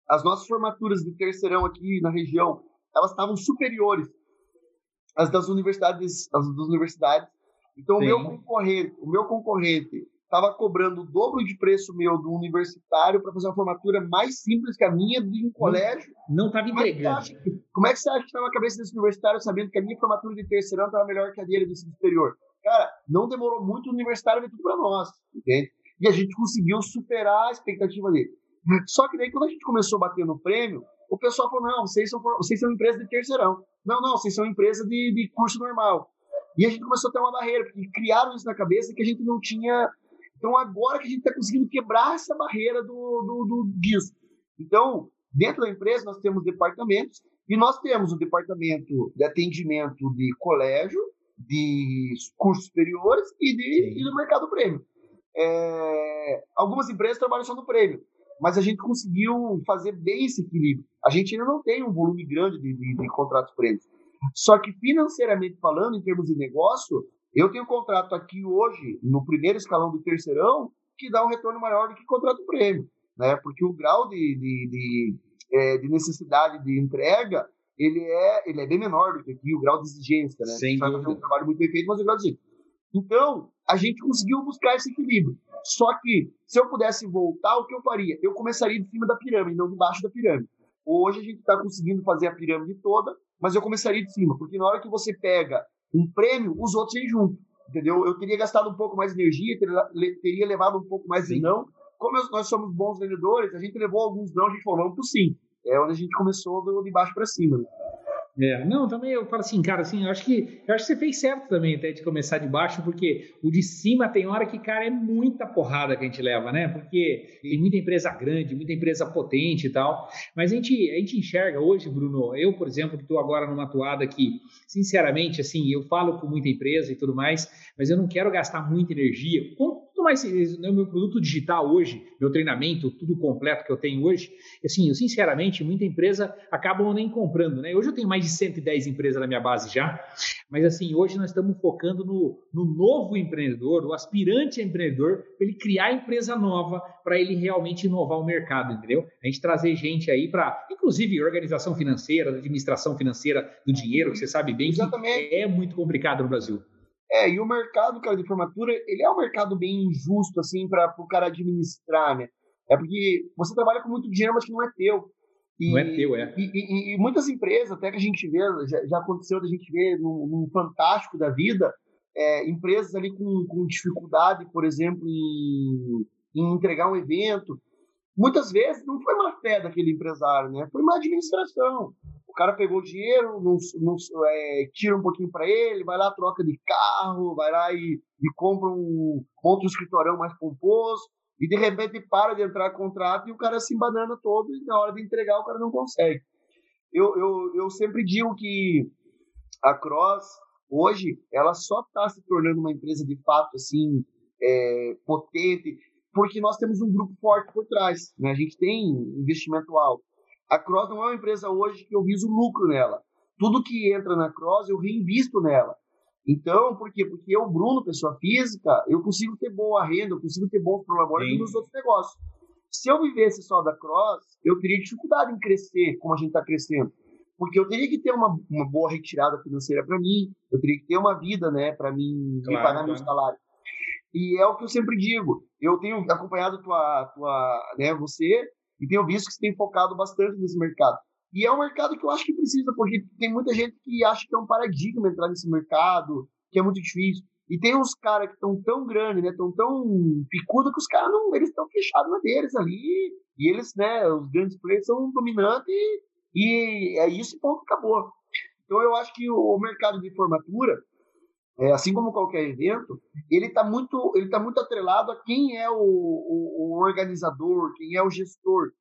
As nossas formaturas de terceirão aqui na região, elas estavam superiores às das universidades, às das universidades. Então o meu concorrente, o meu concorrente estava cobrando o dobro de preço meu do universitário para fazer uma formatura mais simples que a minha de um colégio. Não estava é entregando. como é que você acha que estava a cabeça desse universitário sabendo que a minha formatura de terceirão estava melhor que a dele do ensino superior? Cara, não demorou muito o universitário ver tudo para nós, entende? E a gente conseguiu superar a expectativa dele. Só que daí, quando a gente começou a bater no prêmio, o pessoal falou: não, vocês são, vocês são empresa de terceirão. Não, não, vocês são empresa de, de curso normal. E a gente começou a ter uma barreira, porque criaram isso na cabeça que a gente não tinha. Então, agora que a gente está conseguindo quebrar essa barreira do, do, do, disso. Então, dentro da empresa, nós temos departamentos, e nós temos o departamento de atendimento de colégio, de cursos superiores e, de, e do mercado prêmio. É, algumas empresas trabalham só no prêmio, mas a gente conseguiu fazer bem esse equilíbrio. A gente ainda não tem um volume grande de, de, de contratos prêmios. Só que financeiramente falando, em termos de negócio, eu tenho um contrato aqui hoje, no primeiro escalão do terceirão, que dá um retorno maior do que contrato prêmio. Né? Porque o grau de, de, de, é, de necessidade de entrega ele é, ele é bem menor do que aqui, o grau de exigência. Né? Sem fazer um trabalho muito bem feito, mas o grau de exigência. Então, a gente conseguiu buscar esse equilíbrio. Só que, se eu pudesse voltar, o que eu faria? Eu começaria de cima da pirâmide, não de baixo da pirâmide. Hoje a gente está conseguindo fazer a pirâmide toda, mas eu começaria de cima, porque na hora que você pega um prêmio, os outros vêm junto, entendeu? Eu teria gastado um pouco mais de energia, teria levado um pouco mais sim. de não. Como nós somos bons vendedores, a gente levou alguns não, a gente falou, vamos pro sim. É onde a gente começou do, de baixo para cima. Né? É, não, também eu falo assim, cara, assim, eu acho que eu acho que você fez certo também até de começar de baixo, porque o de cima tem hora que, cara, é muita porrada que a gente leva, né? Porque tem muita empresa grande, muita empresa potente e tal. Mas a gente, a gente enxerga hoje, Bruno, eu, por exemplo, que estou agora numa toada que, sinceramente, assim, eu falo com muita empresa e tudo mais, mas eu não quero gastar muita energia. Com tudo mais, no meu produto digital hoje, meu treinamento, tudo completo que eu tenho hoje, assim, eu sinceramente, muita empresa acabam nem comprando, né? Hoje eu tenho mais de 110 empresas na minha base já, mas assim, hoje nós estamos focando no, no novo empreendedor, o aspirante empreendedor, para ele criar empresa nova, para ele realmente inovar o mercado, entendeu? A gente trazer gente aí para, inclusive, organização financeira, administração financeira do dinheiro, que você sabe bem Exatamente. que é muito complicado no Brasil. É, e o mercado, cara, de formatura, ele é um mercado bem injusto, assim, para o cara administrar, né? É porque você trabalha com muito dinheiro, mas que não é teu. E, não é teu, é. E, e, e, muitas empresas, até que a gente vê, já, já aconteceu da gente ver num, num fantástico da vida, é, empresas ali com, com dificuldade, por exemplo, em, em entregar um evento. Muitas vezes não foi uma fé daquele empresário, né? Foi uma administração. O cara pegou dinheiro, não, não, é, tira um pouquinho para ele, vai lá, troca de carro, vai lá e, e compra um outro escritorão mais pomposo, e de repente para de entrar contrato e o cara se embanana todo, e na hora de entregar o cara não consegue. Eu, eu, eu sempre digo que a Cross, hoje, ela só está se tornando uma empresa de fato assim, é, potente, porque nós temos um grupo forte por trás. Né? A gente tem investimento alto. A Cross não é uma empresa hoje que eu viso lucro nela. Tudo que entra na Cross eu reinvisto nela. Então, por quê? Porque eu, Bruno, pessoa física, eu consigo ter boa renda, eu consigo ter bons problemas nos outros negócios. Se eu vivesse só da Cross, eu teria dificuldade em crescer como a gente está crescendo. Porque eu teria que ter uma, uma boa retirada financeira para mim, eu teria que ter uma vida, né, para mim claro, pagar claro. meu salário. E é o que eu sempre digo. Eu tenho acompanhado tua, tua, né, você e tenho visto que você tem focado bastante nesse mercado. E é um mercado que eu acho que precisa, porque tem muita gente que acha que é um paradigma entrar nesse mercado, que é muito difícil. E tem uns caras que estão tão grandes, né? Tão tão picudo que os caras não, eles estão fechados na deles ali. E eles, né? Os grandes players são dominantes e, e é isso e ponto acabou. Então eu acho que o mercado de formatura, é, assim como qualquer evento, ele está muito, ele tá muito atrelado a quem é o, o, o organizador, quem é o gestor.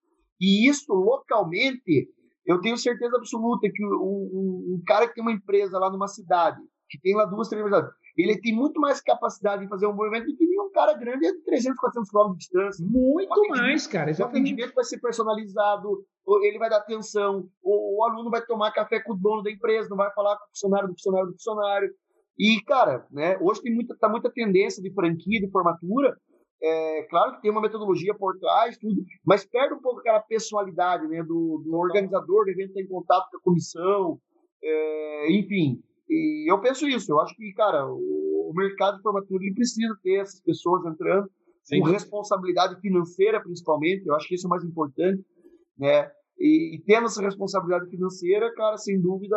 E isso localmente, eu tenho certeza absoluta que um, cara que tem uma empresa lá numa cidade, que tem lá duas, três universidades, ele tem muito mais capacidade de fazer um movimento do que um cara grande de 300, 400 quilômetros de distância. Muito mais, cara. Exatamente. O atendimento vai ser personalizado, ele vai dar atenção, o, o, aluno vai tomar café com o dono da empresa, não vai falar com o funcionário do funcionário do funcionário. E, cara, né, hoje tem muita, tá muita tendência de franquia, de formatura. É, claro que tem uma metodologia por trás, tudo, mas perde um pouco aquela personalidade né, do, do organizador do evento estar em contato com a comissão, é, enfim. E eu penso isso, eu acho que, cara, o, o mercado de formatura ele precisa ter essas pessoas entrando Sim. com responsabilidade financeira, principalmente, eu acho que isso é o mais importante, né? E, e, tendo essa responsabilidade financeira, cara, sem dúvida,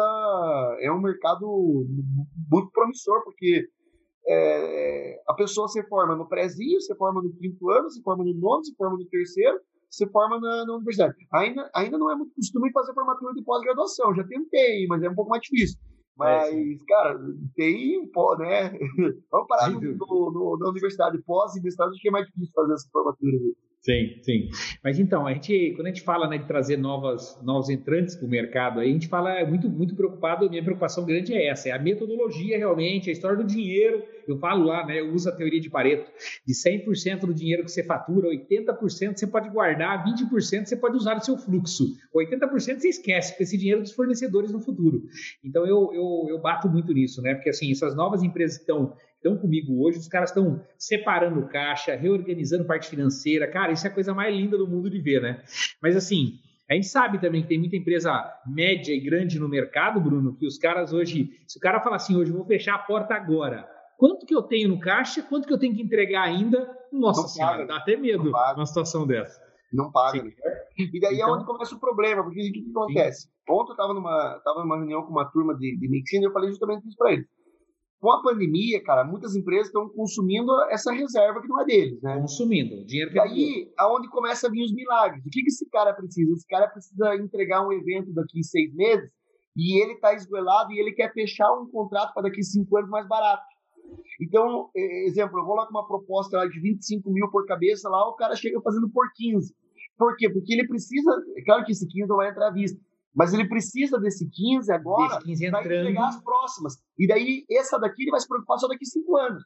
é um mercado muito promissor, porque é, a pessoa se forma no prézinho, se forma no quinto ano, se forma no nono, se forma no terceiro, se forma na, na universidade. Ainda, ainda não é muito costume fazer formatura de pós-graduação, já tentei, mas é um pouco mais difícil. Mas, é, cara, tem, né? Vamos parar no, no, na universidade pós e mestrado, acho que é mais difícil fazer essa formatura. Sim, sim. Mas então, a gente, quando a gente fala né, de trazer novas, novos entrantes para o mercado, a gente fala muito, muito preocupado, minha preocupação grande é essa, é a metodologia realmente, a história do dinheiro. Eu falo lá, né, eu uso a teoria de Pareto, de 100% do dinheiro que você fatura, 80% você pode guardar, 20% você pode usar o seu fluxo, 80% você esquece, com esse dinheiro dos fornecedores no futuro. Então eu, eu, eu bato muito nisso, né, porque assim, essas novas empresas estão estão comigo hoje, os caras estão separando caixa, reorganizando parte financeira. Cara, isso é a coisa mais linda do mundo de ver, né? Mas assim, a gente sabe também que tem muita empresa média e grande no mercado, Bruno, que os caras hoje, se o cara falar assim, hoje eu vou fechar a porta agora, quanto que eu tenho no caixa, quanto que eu tenho que entregar ainda? Nossa não senhora, paga, dá até medo numa situação dessa. Não paga. Né? E daí então... é onde começa o problema, porque o que, que acontece? Sim. Ontem eu estava numa, tava numa reunião com uma turma de, de medicina e eu falei justamente isso para eles com a pandemia, cara, muitas empresas estão consumindo essa reserva que não é deles, né? Consumindo, dinheiro que E aí, aonde começa a vir os milagres? O que, que esse cara precisa? Esse cara precisa entregar um evento daqui seis meses e ele está esgoelado e ele quer fechar um contrato para daqui cinco anos mais barato. Então, exemplo, eu vou lá com uma proposta lá de 25 mil por cabeça, lá o cara chega fazendo por 15. Por quê? Porque ele precisa, é claro que esse 15 não vai entrar à vista, mas ele precisa desse 15 agora para entregar as próximas. E daí, essa daqui ele vai se preocupar só daqui cinco anos.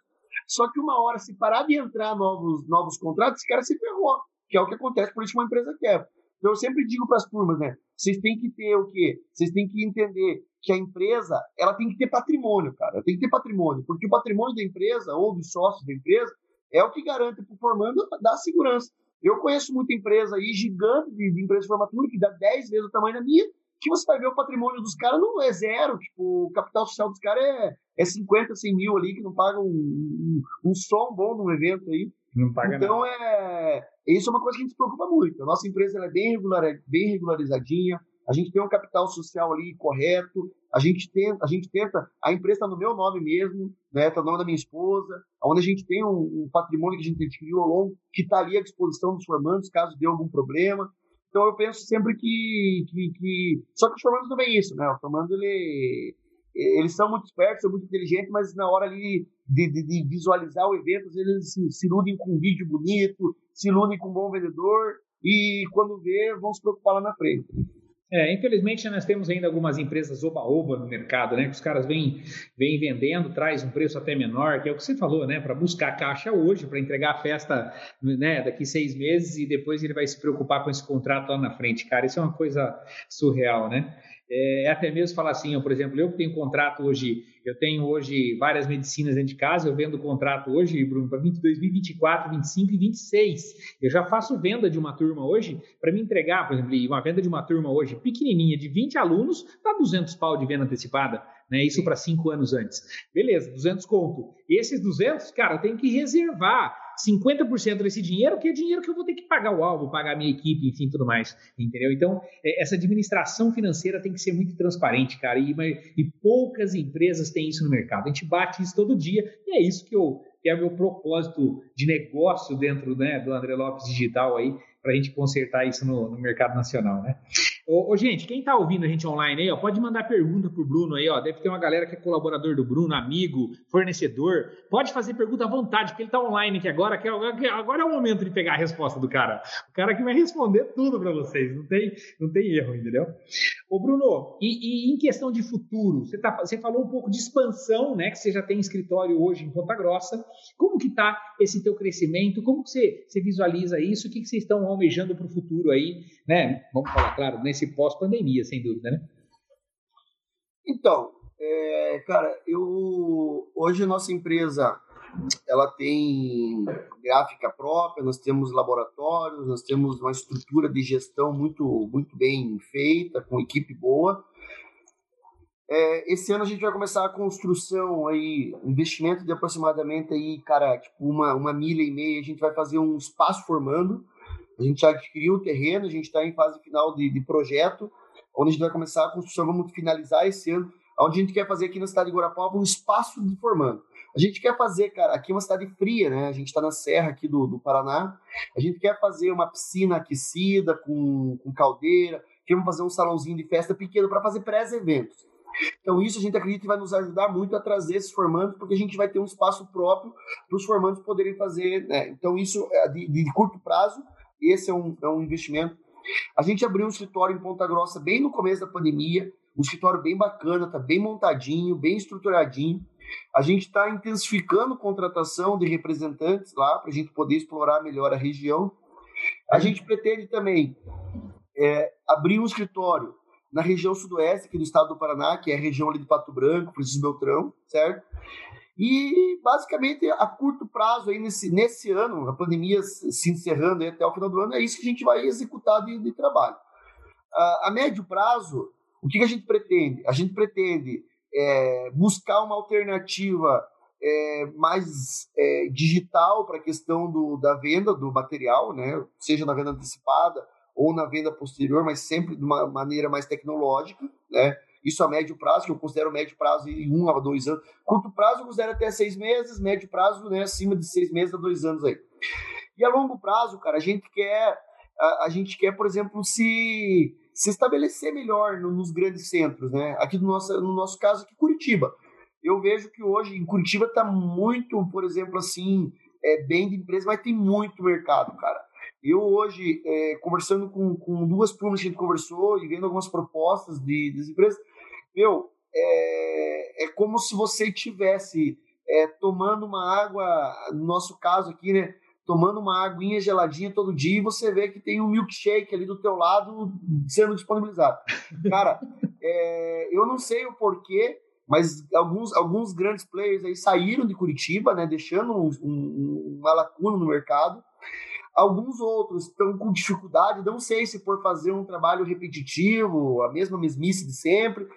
Só que uma hora, se parar de entrar novos, novos contratos, esse cara se ferrou. Que é o que acontece, por isso uma empresa quebra. Então, eu sempre digo para as turmas, né? Vocês têm que ter o quê? Vocês têm que entender que a empresa, ela tem que ter patrimônio, cara. Tem que ter patrimônio. Porque o patrimônio da empresa, ou dos sócios da empresa, é o que garante para o formando da segurança. Eu conheço muita empresa aí, gigante de, de empresa de formatura, que dá 10 vezes o tamanho da minha, que você vai ver o patrimônio dos caras não é zero. Tipo, o capital social dos caras é, é 50, 100 mil ali, que não pagam um, um, um som bom num evento aí. Não paga então, nada. é, isso é uma coisa que a gente se preocupa muito. A nossa empresa é bem, regular, bem regularizadinha, a gente tem um capital social ali correto, a gente tenta, a, gente tenta, a empresa está no meu nome mesmo, né, está no nome da minha esposa, onde a gente tem um, um patrimônio que a gente adquiriu ao longo, que está ali à disposição dos formandos, caso dê algum problema. Então eu penso sempre que, que, que... só que os formandos não vem isso, né? O formando ele eles são muito espertos, são muito inteligentes, mas na hora ali de, de, de visualizar o evento, eles se, se iludem com um vídeo bonito, se iludem com um bom vendedor e quando vê, vão se preocupar lá na frente. É, infelizmente nós temos ainda algumas empresas oba-oba no mercado, né? Que os caras vêm, vêm vendendo, traz um preço até menor, que é o que você falou, né? Para buscar caixa hoje, para entregar a festa né, daqui seis meses e depois ele vai se preocupar com esse contrato lá na frente, cara. Isso é uma coisa surreal, né? É, é, até mesmo falar assim, ó, por exemplo, eu que tenho contrato hoje, eu tenho hoje várias medicinas dentro de casa, eu vendo contrato hoje, Bruno, para 2024, 25 e 26. Eu já faço venda de uma turma hoje para me entregar, por exemplo, uma venda de uma turma hoje pequenininha de 20 alunos, dá 200 pau de venda antecipada, né? Isso para cinco anos antes. Beleza, 200 conto. E esses 200, cara, eu tenho que reservar 50% desse dinheiro, que é dinheiro que eu vou ter que pagar o alvo, pagar a minha equipe, enfim, tudo mais, entendeu? Então, é, essa administração financeira tem que ser muito transparente, cara, e, e poucas empresas têm isso no mercado. A gente bate isso todo dia, e é isso que eu que é o meu propósito de negócio dentro né, do André Lopes Digital aí, para a gente consertar isso no, no mercado nacional, né? Ô, ô, gente, quem está ouvindo a gente online aí, ó, pode mandar pergunta pro Bruno aí, ó. Deve ter uma galera que é colaborador do Bruno, amigo, fornecedor. Pode fazer pergunta à vontade, porque ele está online aqui agora, que é agora é o momento de pegar a resposta do cara. O cara que vai responder tudo para vocês, não tem, não tem erro, entendeu? Ô, Bruno, e, e em questão de futuro, você, tá, você falou um pouco de expansão, né? Que você já tem escritório hoje em Ponta Grossa. Como que está esse teu crescimento? Como que você, você visualiza isso? O que, que vocês estão almejando para o futuro aí, né? Vamos falar, claro, nesse pós-pandemia, sem dúvida, né? Então, é, cara, eu hoje nossa empresa ela tem gráfica própria, nós temos laboratórios, nós temos uma estrutura de gestão muito muito bem feita, com equipe boa. É, esse ano a gente vai começar a construção aí, investimento de aproximadamente aí, cara, tipo uma, uma milha e meia, a gente vai fazer um espaço formando, a gente já adquiriu o terreno, a gente está em fase final de, de, projeto, onde a gente vai começar a construção, vamos finalizar esse ano, onde a gente quer fazer aqui na cidade de Guarapuava um espaço de formando. A gente quer fazer, cara, aqui é uma cidade fria, né? A gente está na serra aqui do, do Paraná. A gente quer fazer uma piscina aquecida com, com caldeira. Queremos fazer um salãozinho de festa pequeno para fazer pré-eventos. Então, isso a gente acredita que vai nos ajudar muito a trazer esses formandos, porque a gente vai ter um espaço próprio para os formandos poderem fazer. Né? Então, isso é de, de, curto prazo, esse é um, é um investimento. A gente abriu um escritório em Ponta Grossa bem no começo da pandemia, um escritório bem bacana, tá bem montadinho, bem estruturadinho. A gente está intensificando contratação de representantes lá para a gente poder explorar melhor a região. A gente pretende também é, abrir um escritório na região sudoeste aqui do estado do Paraná, que é a região ali de Pato Branco, Francisco Beltrão, certo? E basicamente a curto prazo aí nesse, nesse ano, a pandemia se encerrando até o final do ano, é isso que a gente vai executar de, de trabalho. A, a, médio prazo, o que, que, a gente pretende? A gente pretende é, buscar uma alternativa é, mais é, digital para a questão do, da venda do material, né? seja na venda antecipada ou na venda posterior, mas sempre de uma maneira mais tecnológica, né? Isso a médio prazo, que eu considero médio prazo em um a dois anos. Curto prazo eu considero até seis meses, médio prazo, né, acima de seis meses a dois anos aí. E a longo prazo, cara, a gente quer, a, a gente quer, por exemplo, se, se estabelecer melhor no, nos grandes centros, né? Aqui no nosso, no nosso caso, aqui Curitiba. Eu vejo que hoje em Curitiba está muito, por exemplo, assim, é, bem de empresa, mas tem muito mercado, cara. Eu hoje, é, conversando com, com duas turmas que a gente conversou e vendo algumas propostas de, das empresas, meu, é, é como se você tivesse é, tomando uma água, no nosso caso aqui, né? Tomando uma aguinha geladinha todo dia e você vê que tem um milkshake ali do teu lado sendo disponibilizado. Cara, é, eu não sei o porquê, mas alguns, alguns grandes players aí saíram de Curitiba, né? Deixando um, um, uma lacuna no mercado. Alguns outros estão com dificuldade, não sei se por fazer um trabalho repetitivo, a mesma mesmice de sempre,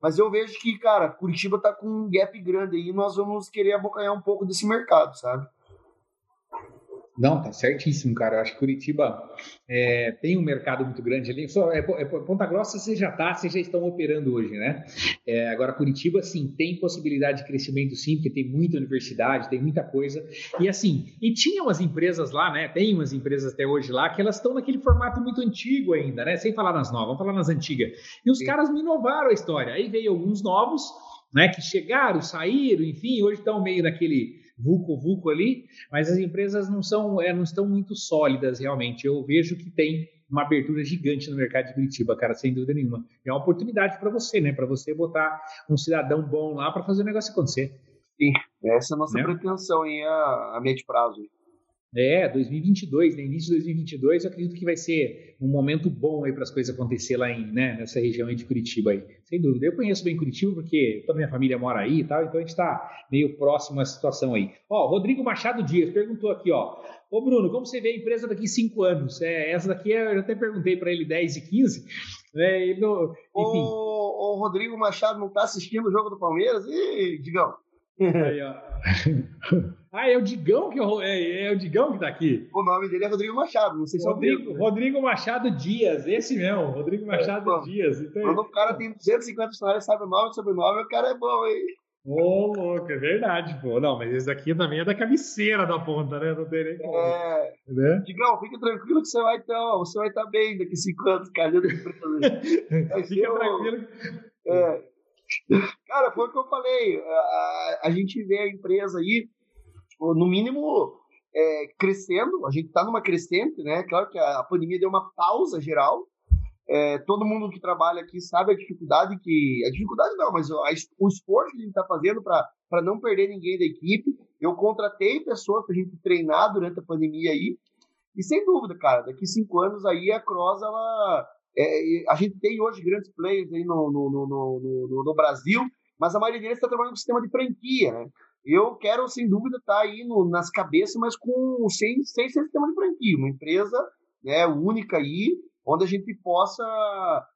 mas eu vejo que, cara, Curitiba está com um gap grande aí e nós vamos querer abocanhar um pouco desse mercado, sabe? Não, tá certíssimo, cara. Eu acho que Curitiba é, tem um mercado muito grande ali. Só, é, é, Ponta Grossa você já está, vocês já estão operando hoje, né? É, agora, Curitiba, sim, tem possibilidade de crescimento, sim, porque tem muita universidade, tem muita coisa. E assim, e tinha umas empresas lá, né? Tem umas empresas até hoje lá que elas estão naquele formato muito antigo ainda, né? Sem falar nas novas, vamos falar nas antigas. E os sim. caras me inovaram a história. Aí veio alguns novos, né? Que chegaram, saíram, enfim, hoje estão meio naquele vulco vulco ali, mas as empresas não são, é, não estão muito sólidas realmente. Eu vejo que tem uma abertura gigante no mercado de Curitiba, cara, sem dúvida nenhuma. É uma oportunidade para você, né? Para você botar um cidadão bom lá para fazer o negócio acontecer. Sim, essa é a nossa né? pretensão em a, a médio prazo. É, 2022, né? Início de 2022, eu acredito que vai ser um momento bom aí para as coisas acontecer lá em, né, nessa região de Curitiba aí. Sem dúvida. Eu conheço bem Curitiba porque toda minha família mora aí e tal, então a gente está meio próximo à situação aí. Ó, Rodrigo Machado Dias perguntou aqui, ó. Ô Bruno, como você vê a empresa daqui cinco anos? É, essa daqui eu até perguntei para ele 10 e 15. Né, e no, enfim. O, o Rodrigo Machado não está assistindo o jogo do Palmeiras? Ih, Digão. Aí, ó. ah, é o Digão que é, é, o Digão que tá aqui. O nome dele é Rodrigo Machado, não sei se Rodrigo, é o mesmo, né? Rodrigo Machado Dias, esse mesmo, Rodrigo é, Machado é, Dias. Então, quando o cara tem 250 histórias, sabe o nome, sobrenome, o cara é bom, hein? Ô, oh, louco, é verdade, pô. Não, mas esse daqui também é da cabeceira da ponta, né? Não tem nem como. É. Né? Digão, fica tranquilo que você vai então, você vai estar tá bem daqui cinco anos, cara, fica tranquilo. É. Cara, foi o que eu falei. A, a gente vê a empresa aí, tipo, no mínimo, é, crescendo. A gente está numa crescente, né? Claro que a, a pandemia deu uma pausa geral, é, todo mundo que trabalha aqui sabe a dificuldade que. A dificuldade não, mas a, o esforço que a gente está fazendo para não perder ninguém da equipe. Eu contratei pessoas para a gente treinar durante a pandemia aí. E sem dúvida, cara, daqui cinco anos aí a Cross, ela. É, a gente tem hoje grandes players aí no, no, no, no, no Brasil, mas a maioria deles está trabalhando com sistema de franquia, né? Eu quero, sem dúvida, estar tá aí no, nas cabeças, mas com sem, sem ser sistema de franquia. Uma empresa né, única aí, onde a gente possa,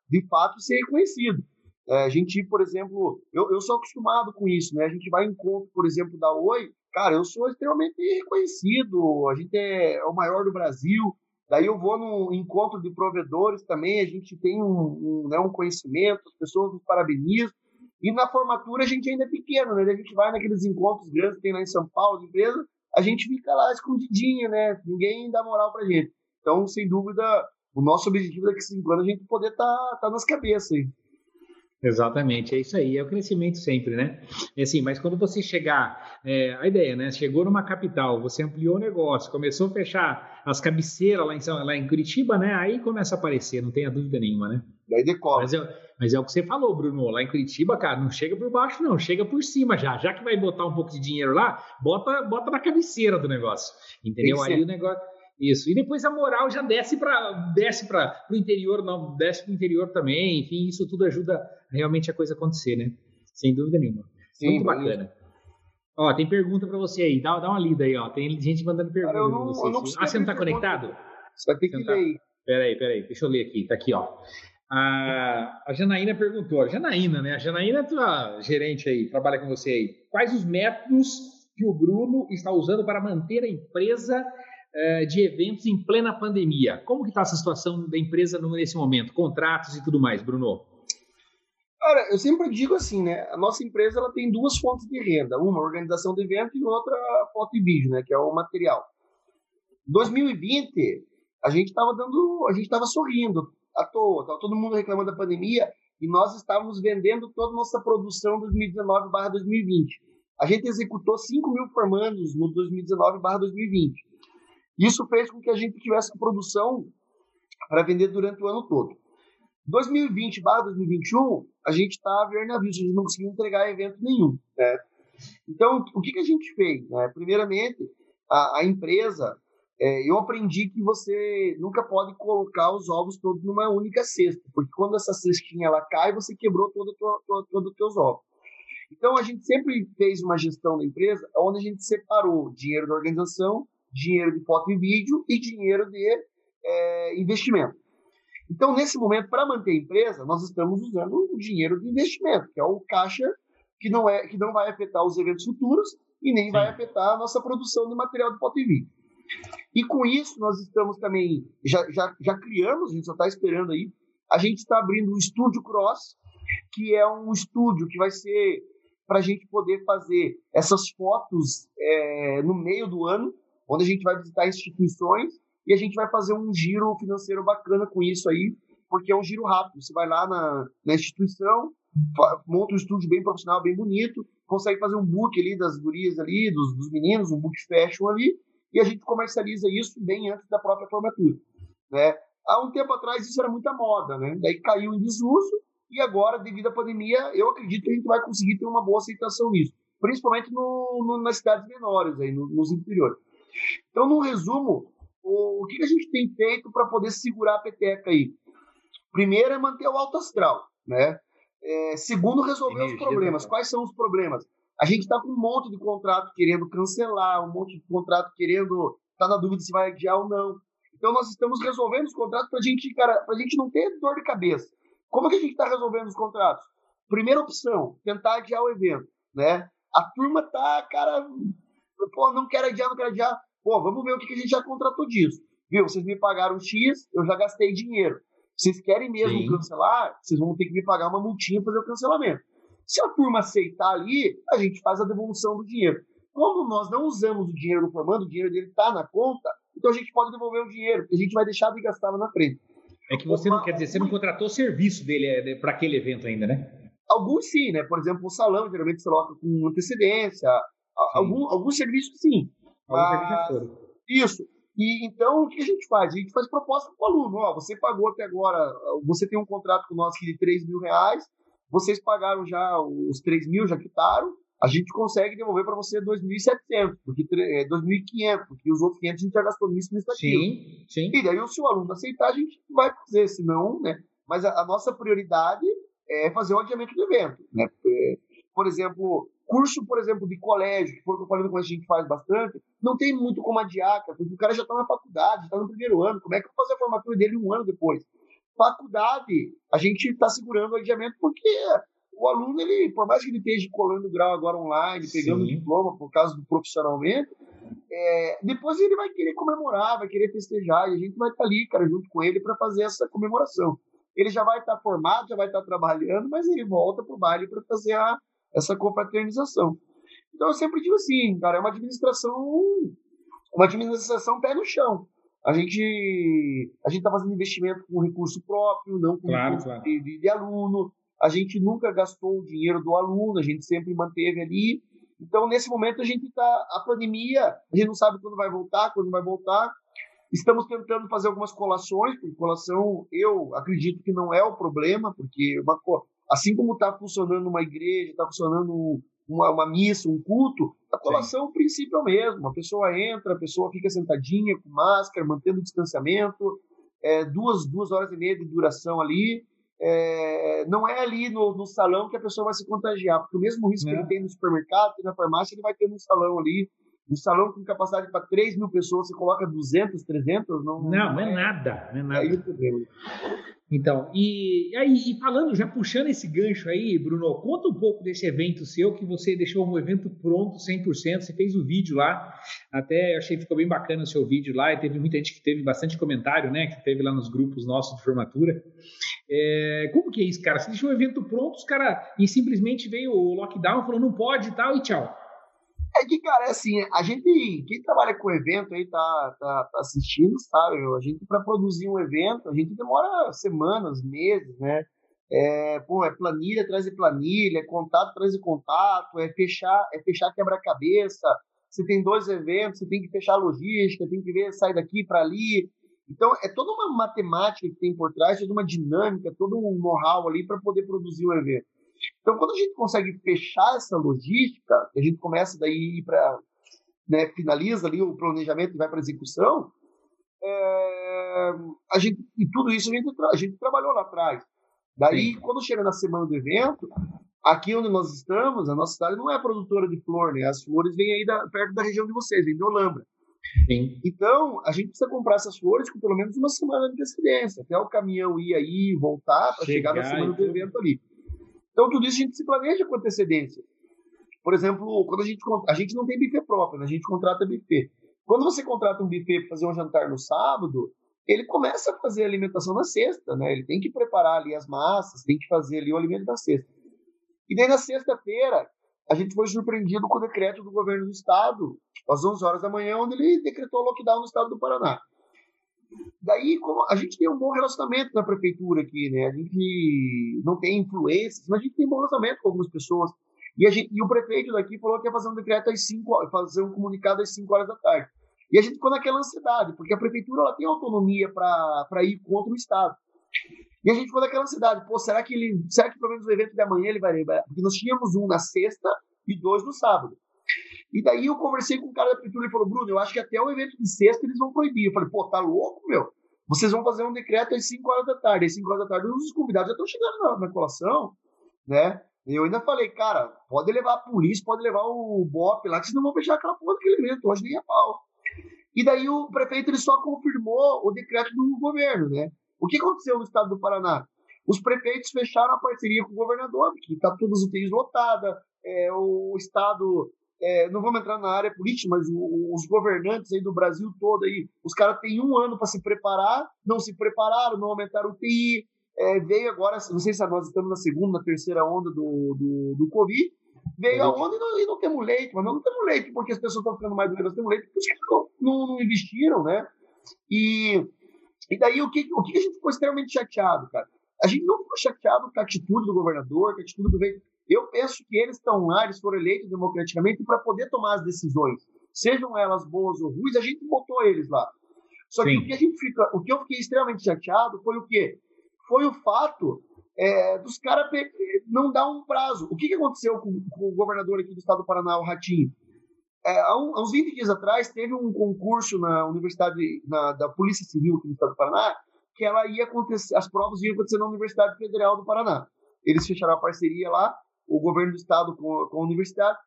de fato, ser reconhecido. É, a gente, por exemplo, eu, eu sou acostumado com isso, né? A gente vai em encontro, por exemplo, da Oi, cara, eu sou extremamente reconhecido, a gente é, é o maior do Brasil, daí eu vou no encontro de provedores também, a gente tem um, um, né, um conhecimento, as pessoas nos parabenizam, e na formatura a gente ainda é pequeno, né? A gente vai naqueles encontros grandes que tem lá em São Paulo, de empresa, a gente fica lá escondidinho, né? Ninguém dá moral pra gente. Então, sem dúvida, o nosso objetivo daqui a cinco anos é a gente poder estar tá, tá nas cabeças aí. Exatamente, é isso aí, é o crescimento sempre, né? É assim, mas quando você chegar, é, a ideia, né? Chegou numa capital, você ampliou o negócio, começou a fechar as cabeceiras lá em, lá em Curitiba, né? Aí começa a aparecer, não tenha dúvida nenhuma, né? Daí decola. Mas é, mas é o que você falou, Bruno, lá em Curitiba, cara, não chega por baixo, não, chega por cima já. Já que vai botar um pouco de dinheiro lá, bota, bota na cabeceira do negócio, entendeu? Aí o negócio isso. E depois a moral já desce para desce para o interior, não, desce para o interior também. Enfim, isso tudo ajuda realmente a coisa acontecer, né? Sem dúvida nenhuma. Sim, Muito bacana. Isso. Ó, tem pergunta para você aí. Dá, dá uma lida aí, ó. Tem gente mandando pergunta. Cara, eu não, você. Eu não ah, você não está conectado? Você vai ter que tá... ler. Peraí, peraí. Deixa eu ler aqui. Tá aqui, ó. A, a Janaína perguntou. A Janaína, né? A Janaína é tua gerente aí, trabalha com você aí. Quais os métodos que o Bruno está usando para manter a empresa eh, de eventos em plena pandemia. Como que está essa situação da empresa nesse momento? Contratos e tudo mais, Bruno? Cara, eu sempre digo assim, né? A nossa empresa ela tem duas fontes de renda. Uma, organização de evento e outra, foto e vídeo, né? Que é o material. 2020, a gente estava dando... A gente estava sorrindo à toa. Tava todo mundo reclamando da pandemia e nós estávamos vendendo toda a nossa produção 2019/2020. A gente executou 5 mil formandos no 2019/2020. Isso fez com que a gente tivesse produção para vender durante o ano todo. 2020 barra 2021, a gente está a ver navios, a gente não conseguiu entregar evento nenhum. Né? Então, o que, que a gente fez? Né? Primeiramente, a, a empresa, é, eu aprendi que você nunca pode colocar os ovos todos numa única cesta, porque quando essa cestinha ela cai, você quebrou todo, todo, todo os teus ovos. Então, a gente sempre fez uma gestão da empresa onde a gente separou dinheiro da organização dinheiro de foto e vídeo e dinheiro de é, investimento. Então, nesse momento, para manter a empresa, nós estamos usando o dinheiro de investimento, que é o caixa que não, é, que não vai afetar os eventos futuros e nem Sim. vai afetar a nossa produção de material de foto e vídeo. E com isso, nós estamos também, já, já, já criamos, a gente só está esperando aí, a gente está abrindo o Estúdio Cross, que é um estúdio que vai ser para a gente poder fazer essas fotos é, no meio do ano, onde a gente vai visitar instituições e a gente vai fazer um giro financeiro bacana com isso aí, porque é um giro rápido. Você vai lá na, na instituição, monta um estúdio bem profissional, bem bonito, consegue fazer um book ali das gurias ali, dos, dos meninos, um book fashion ali, e a gente comercializa isso bem antes da própria formatura, né? Há um tempo atrás isso era muita moda, né? Daí caiu em desuso e agora, devido à pandemia, eu acredito que a gente vai conseguir ter uma boa aceitação nisso, principalmente no, no nas cidades menores, aí, no, nos interiores. Então, no resumo, o, o que a gente tem feito para poder segurar a peteca aí? Primeiro é manter o alto astral, né? É, segundo, resolver os problemas. Quais são os problemas? A gente está com um monte de contrato querendo cancelar, um monte de contrato querendo estar tá na dúvida se vai adiar ou não. Então, nós estamos resolvendo os contratos para gente, a gente não ter dor de cabeça. Como que a gente está resolvendo os contratos? Primeira opção, tentar adiar o evento, né? A turma tá, cara, pô, não quero adiar, não quero adiar. Pô, vamos ver o que, que a gente já contratou disso. Viu? Vocês me pagaram X, eu já gastei dinheiro. Vocês querem mesmo Sim. cancelar? Vocês vão ter que me pagar uma multinha para fazer o cancelamento. Se a turma aceitar ali, a gente faz a devolução do dinheiro. Como nós não usamos o dinheiro do formando, o dinheiro dele está na conta, então a gente pode devolver o dinheiro, porque a gente vai deixar de gastar lá na frente. É que você não quer dizer, você não contratou o serviço dele é, para aquele evento ainda, né? Alguns sim, né? Por exemplo, o salão geralmente se coloca com antecedência. Algum, alguns serviços sim. Alguns serviços já foram. Isso. E então o que a gente faz? A gente faz proposta para o aluno. Ó, você pagou até agora, você tem um contrato com nós de 3 mil reais, vocês pagaram já os 3 mil, já quitaram, a gente consegue devolver para você 2.700, porque é 2.500, porque os outros 500 a gente já gastou nisso nesse aqui. Sim, sim. E daí, se o aluno aceitar, a gente vai fazer, senão, né? Mas a, a nossa prioridade é fazer o adiamento do evento, né? É, por exemplo, curso, por exemplo, de colégio, que foi o que eu falei que a gente faz bastante, não tem muito como adiar, porque o cara já está na faculdade, está no primeiro ano, como é que eu vou fazer a formatura dele um ano depois? Faculdade, a gente está segurando o adiamento porque o aluno, ele, por mais que ele esteja colando grau agora online, pegando Sim. diploma por causa do profissionalmente, é, depois ele vai querer comemorar, vai querer festejar, e a gente vai estar tá ali, cara, junto com ele para fazer essa comemoração. Ele já vai estar tá formado, já vai estar tá trabalhando, mas ele volta para o baile para fazer a, essa confraternização. Então eu sempre digo assim, cara, é uma administração, uma administração pé no chão. A gente a gente está fazendo investimento com recurso próprio, não com claro, recurso claro. De, de aluno. A gente nunca gastou o dinheiro do aluno, a gente sempre manteve ali. Então, nesse momento, a gente está. A pandemia, a gente não sabe quando vai voltar, quando vai voltar. Estamos tentando fazer algumas colações, porque colação, eu acredito que não é o problema, porque uma, assim como está funcionando uma igreja, está funcionando uma, uma, missa, um culto, a colação, o princípio é o mesmo. A pessoa entra, a pessoa fica sentadinha, com máscara, mantendo o distanciamento, é, duas, duas horas e meia de duração ali, é, não é ali no, no, salão que a pessoa vai se contagiar, porque o mesmo risco que ele tem no supermercado, tem na farmácia, ele vai ter no salão ali. Um salão com capacidade para 3 mil pessoas, você coloca 200, 300? Não, não, não é, é nada. Não é nada. É então, e, aí, e falando, já puxando esse gancho aí, Bruno, conta um pouco desse evento seu, que você deixou um evento pronto 100%, você fez o vídeo lá, até achei que ficou bem bacana o seu vídeo lá, e teve muita gente que teve bastante comentário, né, que teve lá nos grupos nossos de formatura. É, como que é isso, cara? Você deixou o evento pronto, os caras, e simplesmente veio o lockdown, falou não pode e tal, e tchau. É que, cara, é assim, a gente, quem trabalha com evento aí, tá, tá, tá assistindo, sabe? A gente, para produzir um evento, a gente demora semanas, meses, né? É, pô, é planilha atrás de planilha, é contato atrás de contato, é fechar, é fechar quebra-cabeça. Você tem dois eventos, você tem que fechar a logística, tem que ver, sair daqui para ali. Então, é toda uma matemática que tem por trás, toda uma dinâmica, todo um know-how ali para poder produzir o evento. Então, quando a gente consegue fechar essa logística, a gente começa daí para né, finaliza ali o planejamento e vai para execução, é, a gente e tudo isso a gente, a gente trabalhou lá atrás. Daí, Sim. quando chega na semana do evento, aqui onde nós estamos, a nossa cidade não é produtora de flor, né? As flores vêm aí da, perto da região de vocês, vêm de Olambra. Sim. Então, a gente precisa comprar essas flores com pelo menos uma semana de antecedência, até o caminhão ir aí, voltar, para chegar, chegar na semana do evento ali. Então, tudo isso a gente se planeja com antecedência. Por exemplo, quando a gente, a gente não tem buffet próprio, né? a gente contrata buffet. Quando você contrata um buffet para fazer um jantar no sábado, ele começa a fazer a alimentação na sexta, né? Ele tem que preparar ali as massas, tem que fazer ali o alimento da sexta. E daí na sexta-feira, a gente foi surpreendido com o decreto do governo do estado, às 11 horas da manhã, onde ele decretou lockdown no estado do Paraná. Daí, como a gente tem um bom relacionamento na prefeitura aqui, né? A gente não tem influências, mas a gente tem um bom relacionamento com algumas pessoas. E, gente, e o prefeito daqui falou que ia fazer um decreto às 5 fazer um comunicado às 5 horas da tarde. E a gente ficou naquela ansiedade, porque a prefeitura ela tem autonomia para ir contra o Estado. E a gente ficou naquela ansiedade, pô, será que ele, será que pelo menos o evento de amanhã ele vai? Porque nós tínhamos um na sexta e dois no sábado. E daí eu conversei com o cara da prefeitura e falou, Bruno, eu acho que até o evento de sexta eles vão proibir. Eu falei, pô, tá louco, meu? Vocês vão fazer um decreto às 5 horas da tarde. Às 5 horas da tarde os convidados já estão chegando na, na colação, né? Eu ainda falei, cara, pode levar a polícia, pode levar o BOP lá, que senão vão fechar aquela porra daquele evento, hoje nem é pau. E daí o prefeito ele só confirmou o decreto do governo, né? O que aconteceu no estado do Paraná? Os prefeitos fecharam a parceria com o governador, porque está todas as UTIs lotadas, é, o Estado é, não vamos entrar na área política, mas o, os governantes aí do Brasil todo aí, os caras têm um ano para se preparar, não se prepararam, não aumentaram o TI, é, veio agora, não sei se nós estamos na segunda, na terceira onda do, do, do Covid, veio a onda e não, e não, temos leite, mas não temos leite porque as pessoas estão ficando mais doentes, nós temos leite porque não, não, não investiram, né? E, e daí o que, o que a gente ficou extremamente chateado, cara? A gente não ficou chateado com a atitude do governador, com a atitude do veio. Eu penso que eles estão lá, eles foram eleitos democraticamente para poder tomar as decisões, sejam elas boas ou ruins, a gente botou eles lá. Só que o que a gente fica, o que eu fiquei extremamente chateado foi o quê? Foi o fato é, dos caras não dar um prazo. O que, que aconteceu com, com, o governador aqui do estado do Paraná, o Ratinho? É, há, um, há, uns 20 dias atrás, teve um concurso na Universidade na, da Polícia Civil aqui do estado do Paraná, que ela ia acontecer, as provas iam acontecer na Universidade Federal do Paraná. Eles fecharam a parceria lá, o governo do estado com, com a universidade.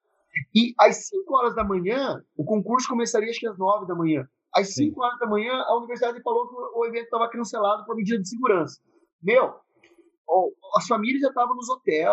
E às 5 horas da manhã, o concurso começaria acho que às 9 da manhã. Às 5 horas da manhã, a universidade falou que o evento estava cancelado por medida de segurança. Meu, as famílias já estavam nos hotéis,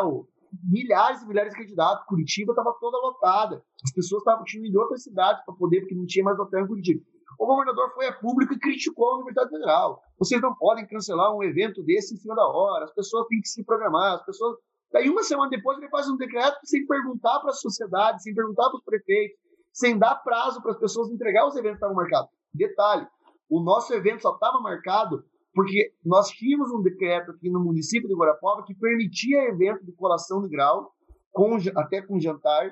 milhares e milhares de candidatos. Curitiba estava toda lotada. As pessoas estavam indo de outras cidades para poder, porque não tinha mais hotel em Curitiba. O governador foi a público e criticou a Universidade Federal. Vocês não podem cancelar um evento desse em cima da hora. As pessoas têm que se programar. As pessoas Daí, uma semana depois, ele faz um decreto sem perguntar para a sociedade, sem perguntar para os prefeitos, sem dar prazo para as pessoas entregar os eventos que estavam marcados. Detalhe: o nosso evento só estava marcado porque nós tínhamos um decreto aqui no município de Guarapova que permitia evento de colação de grau, com, até com jantar,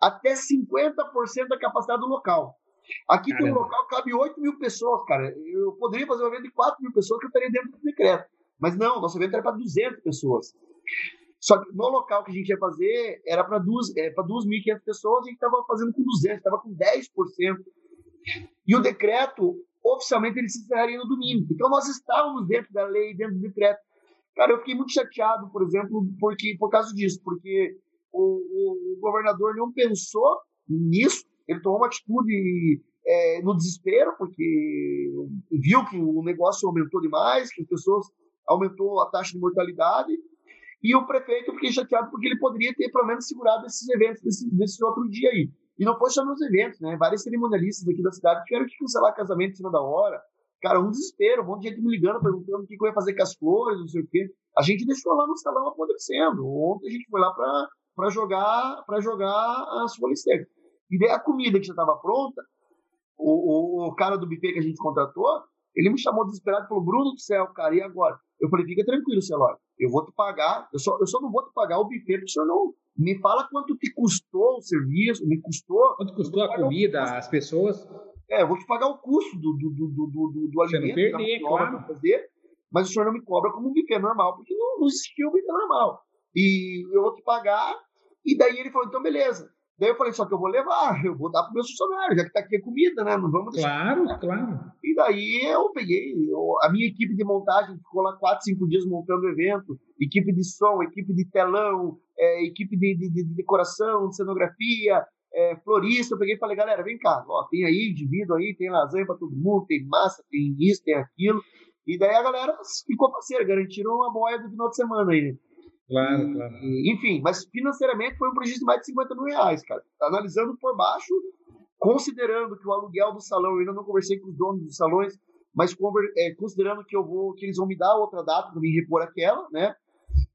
até 50% da capacidade do local. Aqui Caramba. tem um local que cabe 8 mil pessoas, cara. Eu poderia fazer um evento de 4 mil pessoas que eu estaria dentro do decreto. Mas não, nosso evento era para 200 pessoas. Só que no local que a gente ia fazer era para 2.500 pessoas, a gente estava fazendo com 200, estava com 10%. E o decreto, oficialmente, ele se encerraria no domingo. Então nós estávamos dentro da lei, dentro do decreto. Cara, eu fiquei muito chateado, por exemplo, porque, por causa disso, porque o, o, o governador não pensou nisso, ele tomou uma atitude é, no desespero, porque viu que o negócio aumentou demais, que as pessoas aumentou a taxa de mortalidade, e o prefeito, fiquei chateado porque ele poderia ter, pelo menos, segurado esses eventos desse, desse outro dia aí. E não foi só nos eventos, né? Vários cerimonialistas aqui da cidade tiveram que cancelar casamento em cima da hora. Cara, um desespero, um monte de gente me ligando, perguntando o que eu ia fazer com as flores, não sei o quê. A gente deixou lá no salão apodrecendo. Ontem a gente foi lá para jogar para jogar as folhas. E daí a comida que já estava pronta, o, o, o, cara do buffet que a gente contratou, ele me chamou desesperado e falou: Bruno do céu, cara, e agora? Eu falei: fica tranquilo, Celório. Eu vou te pagar, eu só, eu só não vou te pagar o buffet, porque o senhor não. Me fala quanto te custou o serviço, me custou. Quanto custou a comida, as pessoas? É, eu vou te pagar o custo do, do, do, do, do, do alimento, não perder, claro. fazer, mas o senhor não me cobra como um buffet normal, porque não, não existia o buffet normal. E eu vou te pagar, e daí ele falou, então beleza. Daí eu falei, só que eu vou levar, eu vou dar para o meu funcionário, já que está aqui a comida, né? Não vamos deixar. Claro, claro. E daí eu peguei, eu, a minha equipe de montagem ficou lá quatro, cinco dias montando o evento, equipe de som, equipe de telão, é, equipe de, de, de, decoração, de cenografia, é, florista. Eu peguei e falei, galera, vem cá, ó, tem aí, divido aí, tem lasanha para todo mundo, tem massa, tem isso, tem aquilo. E daí a galera ficou parceira, garantiram uma boia do final de semana aí, né? Claro, e, claro. enfim, mas financeiramente foi um prejuízo de mais de 50 mil reais, cara. Analisando por baixo, considerando que o aluguel do salão, eu ainda não conversei com os donos dos salões, mas é, considerando que eu vou, que eles vão me dar outra data para me repor aquela, né?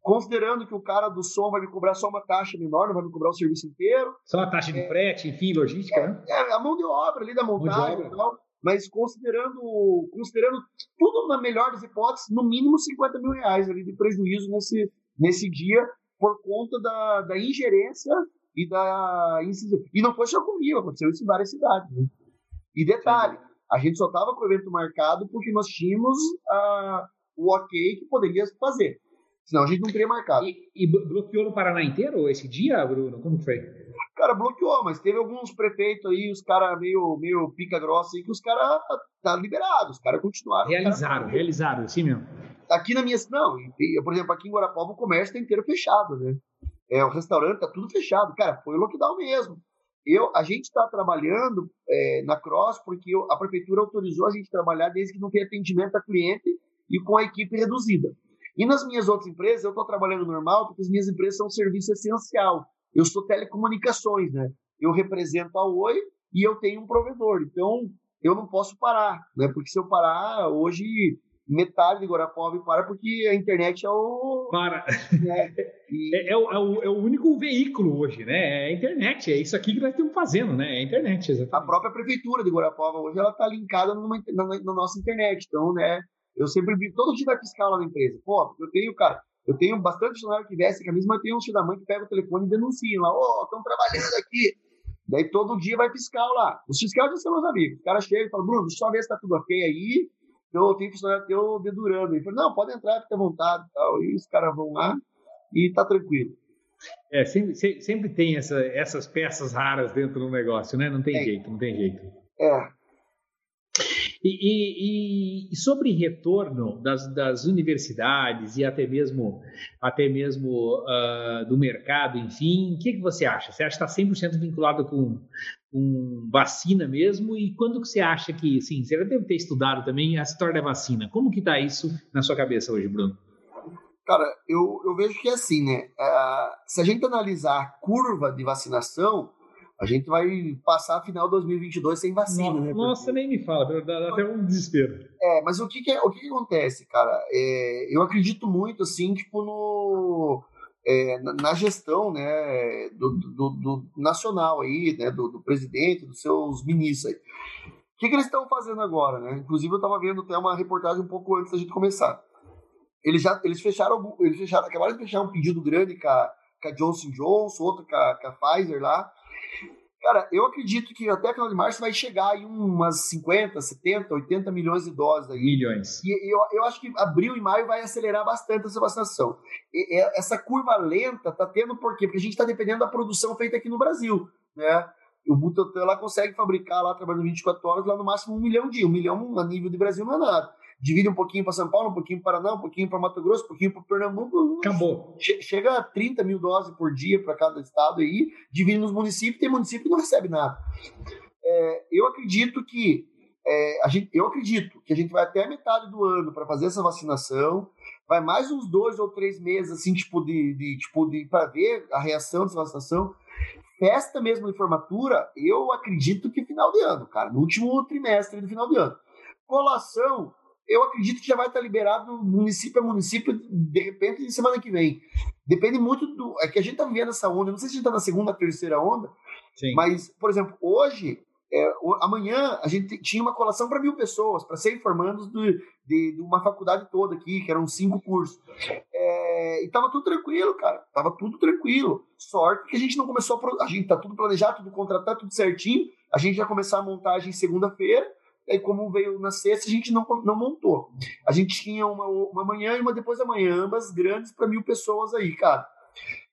Considerando que o cara do som vai me cobrar só uma taxa menor, não vai me cobrar o serviço inteiro. Só a taxa de é, frete, enfim, logística, é, né? É, a mão de obra ali da montagem e tal. Mas considerando, considerando tudo na melhor das hipóteses, no mínimo 50 mil reais ali de prejuízo nesse, nesse dia por conta da, da ingerência e da E não foi só comigo, aconteceu isso em várias cidades. Né? E detalhe, a gente só estava com o evento marcado porque nós tínhamos uh, o ok que poderia fazer. Senão a gente não teria marcado. E, e bloqueou no Paraná inteiro esse dia, Bruno? Como foi? Cara, bloqueou, mas teve alguns prefeitos aí, os caras meio, meio pica grossa aí, que os caras tá liberados, os caras continuaram. Realizaram, cara... realizaram, sim mesmo. Aqui na minha. Não, por exemplo, aqui em Guarapava o comércio tá inteiro fechado, né? É, o restaurante tá tudo fechado. Cara, foi o lockdown mesmo. Eu, a gente está trabalhando é, na Cross porque a prefeitura autorizou a gente trabalhar desde que não tem atendimento a cliente e com a equipe reduzida. E nas minhas outras empresas, eu estou trabalhando normal porque as minhas empresas são um serviço essencial. eu sou telecomunicações, né? Eu represento a Oi e eu tenho um provedor. Então, eu não posso parar, né? Porque se eu parar, hoje metade de Guarapova para porque a internet é o. Para. Né? E... É, é, o, é, o, é, o, único veículo hoje, né? É a internet. É isso aqui que nós estamos fazendo, né? É a internet, exatamente. A própria prefeitura de Guarapova hoje ela está linkada numa, na, na, nossa internet. Então, né? Eu sempre vi, todo dia vai fiscal lá na empresa. Pô, eu tenho, cara, eu tenho bastante funcionário que veste a camisa, mas tem um filho da mãe que pega o telefone e denuncia lá, ô, oh, estão trabalhando aqui. Daí todo dia vai fiscal lá. Os fiscais já são meus amigos. O cara chega e fala, Bruno, só ver se tá tudo ok aí. Eu tenho funcionário teu dedurando. Ele fala, não, pode entrar, fica à vontade e tal. E os caras vão lá e tá tranquilo. É, sempre, sempre tem essa, essas peças raras dentro do negócio, né? Não tem é. jeito, não tem jeito. É. E, e, e, sobre retorno das, das, universidades e até mesmo, até mesmo uh, do mercado, enfim, o que, que você acha? Você acha que está 100% vinculado com, com vacina mesmo? E quando que você acha que, sim, você deve ter estudado também a história da vacina. Como que está isso na sua cabeça hoje, Bruno? Cara, eu, eu vejo que é assim, né? Uh, se a gente analisar a curva de vacinação, a gente vai passar a final de 2022 sem vacina, nossa, né? Nossa, nem me fala, dá, até um desespero. É, mas o que que, é, o que, que acontece, cara? É, eu acredito muito, assim, tipo, no... É, na gestão né, do, do, do, nacional aí, né, do, do, presidente, dos seus ministros. Aí. O que, que eles estão fazendo agora? Né? Inclusive, eu estava vendo até uma reportagem um pouco antes da gente começar. Eles já eles fecharam, eles fecharam, acabaram de fechar um pedido grande com a, com a Johnson Johnson, outro com a, com a Pfizer lá, Cara, eu acredito que até final de março vai chegar em umas 50, 70, 80 milhões de doses aí. Milhões. E eu, eu acho que abril e maio vai acelerar bastante essa vacinação. E, essa curva lenta tá tendo por quê? Porque a gente está dependendo da produção feita aqui no Brasil, né? O Butantan lá consegue fabricar lá, trabalhando 24 horas, lá no máximo um milhão de. Um milhão a nível de Brasil não é nada divide um pouquinho para São Paulo, um pouquinho para Paraná, um pouquinho para Mato Grosso, um pouquinho para Pernambuco. Acabou. Chega a 30 mil doses por dia para cada estado aí, divide nos municípios, tem município que não recebe nada. É, eu acredito que é, a gente, eu acredito que a gente vai até a metade do ano para fazer essa vacinação. Vai mais uns dois ou três meses, assim, tipo, de, de tipo, de para ver a reação dessa vacinação. Festa mesmo de formatura, eu acredito que final de ano, cara, no último trimestre do final de ano. Colação, eu acredito que já vai estar liberado município a município, de repente, de semana que vem. Depende muito do. É que a gente está vivendo essa onda. Não sei se a gente está na segunda, terceira onda, Sim. mas, por exemplo, hoje, é, amanhã, a gente tinha uma colação para mil pessoas, para ser formandos de, de, de, uma faculdade toda aqui, que eram cinco cursos. É, e tava tudo tranquilo, cara. Tava tudo tranquilo. Sorte que a gente não começou a. A gente tá tudo planejado, tudo contratado, tudo certinho. A gente já começou a montagem segunda-feira aí como veio na sexta, a gente não, não montou. A gente tinha uma, uma manhã e uma depois da manhã, ambas grandes para mil pessoas aí, cara.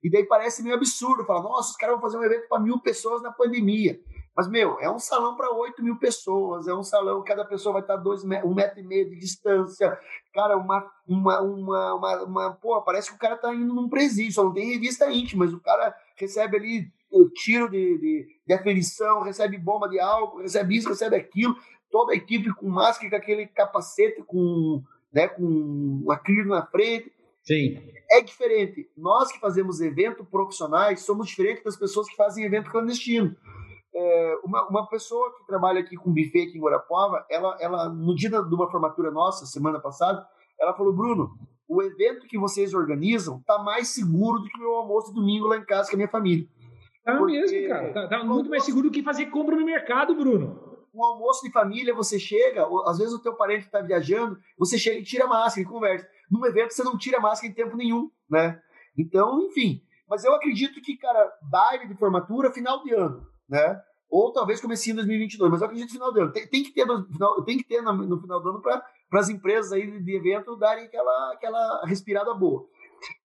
E daí parece meio absurdo, falar, nossa, os caras vão fazer um evento para mil pessoas na pandemia. Mas, meu, é um salão para 8 mil pessoas, é um salão, cada pessoa vai estar dois, um metro e meio de distância. Cara, uma, uma, uma, uma, uma pô, parece que o cara tá indo num presídio, só não tem revista íntima, mas o cara recebe ali o tiro de, de, de aferição, recebe bomba de álcool, recebe isso, recebe aquilo toda a equipe com máscara, com aquele capacete com, né, com um acrílico na frente. Sim. É diferente. Nós que fazemos evento profissionais somos diferentes das pessoas que fazem evento clandestino. É, uma, uma pessoa que trabalha aqui com buffet aqui em Guarapuava, ela, ela, no dia de uma formatura nossa, semana passada, ela falou, Bruno, o evento que vocês organizam tá mais seguro do que o meu almoço domingo lá em casa com a minha família. Tá Porque... mesmo, cara. Tá, tá muito mais seguro do que fazer compra no mercado, Bruno um almoço de família, você chega, às vezes o teu parente está viajando, você chega e tira a máscara e conversa. Num evento você não tira a máscara em tempo nenhum, né? Então, enfim. Mas eu acredito que, cara, baile de formatura, final de ano, né? Ou talvez comece em 2022, mas eu acredito final de ano. Tem, tem que ter, no final, tem que ter no, no final do ano para as empresas aí de evento darem aquela, aquela respirada boa.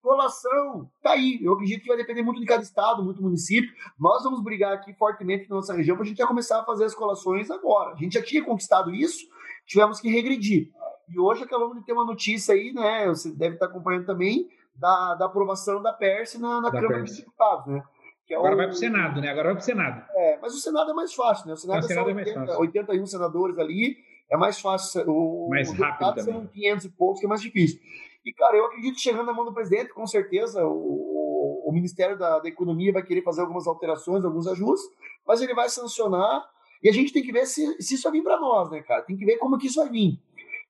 Colação, tá aí. Eu acredito que vai depender muito de cada estado, muito município. Nós vamos brigar aqui fortemente na nossa região para a gente já começar a fazer as colações agora. A gente já tinha conquistado isso, tivemos que regredir. E hoje acabamos de ter uma notícia aí, né? Você deve estar acompanhando também, da, da aprovação da PERS na, na Câmara dos Deputados, né? É Agora o... vai para o Senado, né? Agora vai para o Senado. É, mas o Senado é mais fácil, né? O Senado, o Senado é, 80, é mais fácil. 81 senadores ali, é mais fácil. O, mais rápido também. são 500 e poucos, que é mais difícil. E, cara, eu acredito que chegando na mão do presidente, com certeza, o, o Ministério da, da Economia vai querer fazer algumas alterações, alguns ajustes, mas ele vai sancionar e a gente tem que ver se, se isso vai vir para nós, né, cara? Tem que ver como que isso vai vir.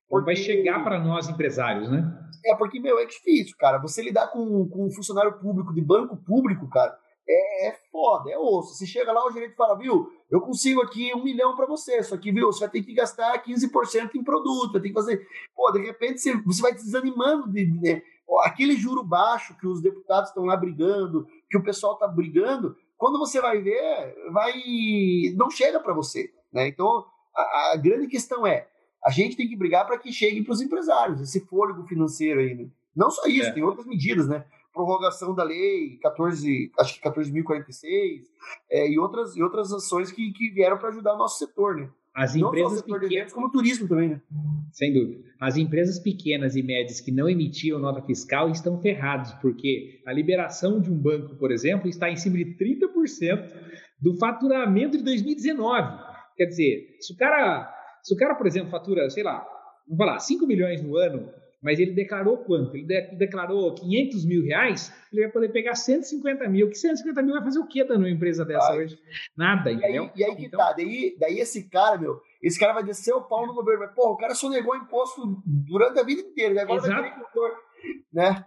Porque... Vai chegar para nós empresários, né? É, porque, meu, é difícil, cara. Você lidar com, com um funcionário público de banco público, cara, é, é foda, é osso. Você chega lá, o gerente fala, viu, eu consigo aqui um milhão para você, só que, viu, você vai ter que gastar 15% em produto, vai ter que fazer. Pô, de repente você, você vai desanimando de, de, aquele juro baixo que os deputados estão lá brigando, que o pessoal está brigando, quando você vai ver, vai não chega para você. Né? Então, a, a, grande questão é, a gente tem que brigar para que chegue para os empresários, esse fôlego financeiro aí. Né? Não só isso, é. tem outras medidas, né? Prorrogação da lei 14, acho que 14.046, é, e, outras, e outras ações que, que vieram para ajudar o nosso setor, né? As empresas não pequenas, como turismo também, né? Sem dúvida. As empresas pequenas e médias que não emitiam nota fiscal estão ferrados, porque a liberação de um banco, por exemplo, está em cima de 30% do faturamento de 2019. Quer dizer, se o cara, se o cara, por exemplo, fatura, sei lá, vamos falar, 5 milhões no ano, mas ele declarou quanto? Ele de declarou 500 mil reais, ele vai poder pegar 150 mil. Que 150 mil vai fazer o que dando uma empresa dessa hoje? Nada, e entendeu? Aí, e aí que então... tá, daí, daí esse cara, meu, esse cara vai descer o pau no governo, mas, porra, o cara negou imposto durante a vida inteira, né? agora Exato. vai querer né?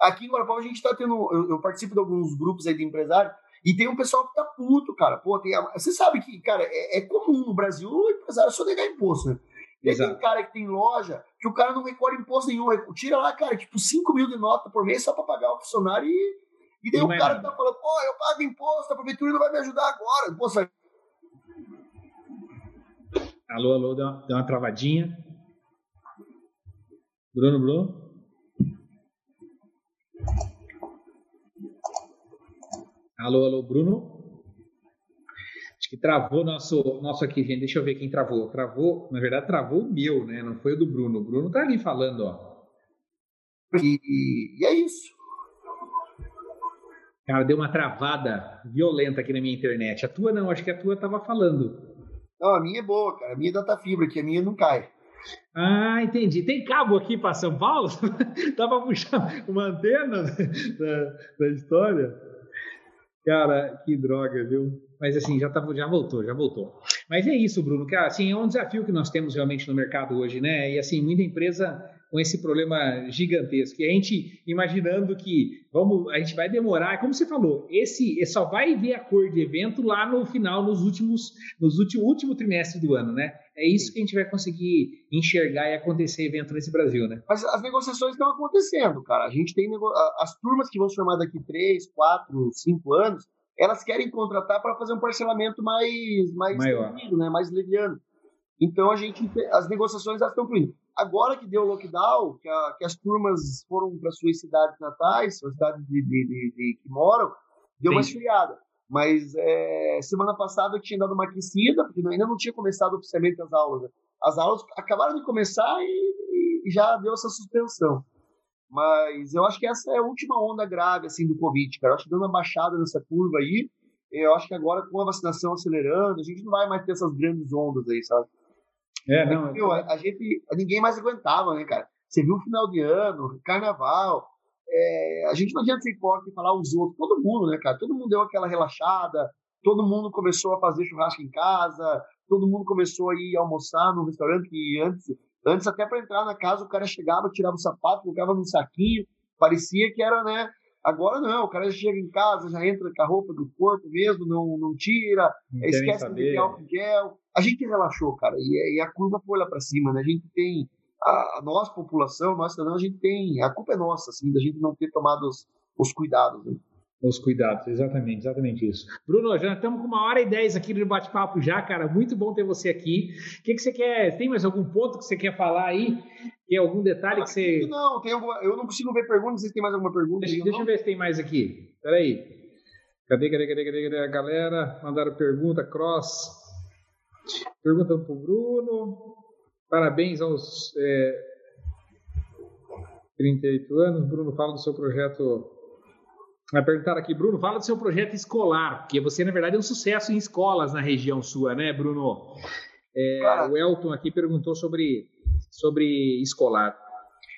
Aqui em Guarapava a gente tá tendo, eu, eu, participo de alguns grupos aí de empresário, e tem um pessoal que tá puto, cara. Pô, tem, você sabe que, cara, é, é comum no Brasil o empresário só negar imposto, né? E Exato. tem cara que tem loja que o cara não recolhe imposto nenhum. Tira lá, cara, tipo 5 mil de nota por mês só para pagar o funcionário e, e daí e o cara nada. tá falando, pô, eu pago imposto, a prefeitura não vai me ajudar agora. Pô, sai... Alô, alô, deu uma, deu uma travadinha. Bruno, Bruno? Alô, alô, Bruno? Acho que travou nosso, nosso aqui, gente. Deixa eu ver quem travou. Travou, na verdade, travou o meu, né? Não foi o do Bruno. O Bruno tá ali falando, ó. E, e é isso. Cara, deu uma travada violenta aqui na minha internet. A tua não, acho que a tua tava falando. Não, a minha é boa, cara. A minha é data fibra, que a minha não cai. Ah, entendi. Tem cabo aqui para São Paulo? Dá para puxar uma antena da, da história? Cara, que droga, viu? Mas assim, já, tá, já voltou, já voltou. Mas é isso, Bruno, que assim, é um desafio que nós temos realmente no mercado hoje, né? E assim, muita empresa com esse problema gigantesco. E a gente imaginando que vamos, a gente vai demorar, como você falou, esse só vai ver a cor de evento lá no final, nos últimos, nos último, último trimestre do ano, né? É isso que a gente vai conseguir enxergar e acontecer evento nesse Brasil, né? Mas as negociações estão acontecendo, cara. A gente tem nego... as turmas que vão se formar daqui três, quatro, cinco anos elas querem contratar para fazer um parcelamento mais, mais maior, né? mais leviano. Então a gente, as negociações estão fluindo. Agora que deu o lockdown, que, a, que as turmas foram para suas cidades natais, suas cidades de, de, de, de, que moram, deu Sim. uma esfriada. Mas é, semana passada eu tinha dado uma aquecida, porque ainda não tinha começado oficialmente as aulas. Né? As aulas acabaram de começar e, e já deu essa suspensão. Mas eu acho que essa é a última onda grave assim do Covid, cara. Eu acho que dando uma baixada nessa curva aí, eu acho que agora com a vacinação acelerando, a gente não vai mais ter essas grandes ondas aí, sabe? É, não. Meu, a, a, gente, ninguém mais aguentava, né, cara? Você viu o final de ano, carnaval, é, a gente não adianta ser hipócrita e falar os outros, todo mundo, né, cara? Todo mundo deu aquela relaxada, todo mundo começou a fazer churrasco em casa, todo mundo começou a ir almoçar no restaurante que antes Antes, até para entrar na casa, o cara chegava, tirava o sapato, colocava num saquinho, parecia que era, né? Agora não, o cara chega em casa, já entra com a roupa do corpo mesmo, não, não tira, não esquece de álcool gel. A gente relaxou, cara, e, e a curva foi lá para cima, né? A gente tem, a, a nossa população, nós não, a gente tem, a culpa é nossa, assim, da gente não ter tomado os, os cuidados. Né? Os cuidados, exatamente, exatamente isso. Bruno, já estamos com uma hora e dez aqui no bate-papo já, cara. Muito bom ter você aqui. O que, que você quer? Tem mais algum ponto que você quer falar aí? Tem algum detalhe que você. Não, tem alguma... eu não consigo ver perguntas. Se tem mais alguma pergunta? Deixa, deixa eu ver se tem mais aqui. Peraí. Cadê, cadê, cadê, cadê, cadê a galera? Mandaram pergunta, cross. Pergunta para o Bruno. Parabéns aos é, 38 anos. Bruno, fala do seu projeto Vai perguntar aqui, Bruno, fala do seu projeto escolar, porque você, na verdade, é um sucesso em escolas na região sua, né, Bruno? É, o Elton aqui perguntou sobre, sobre escolar.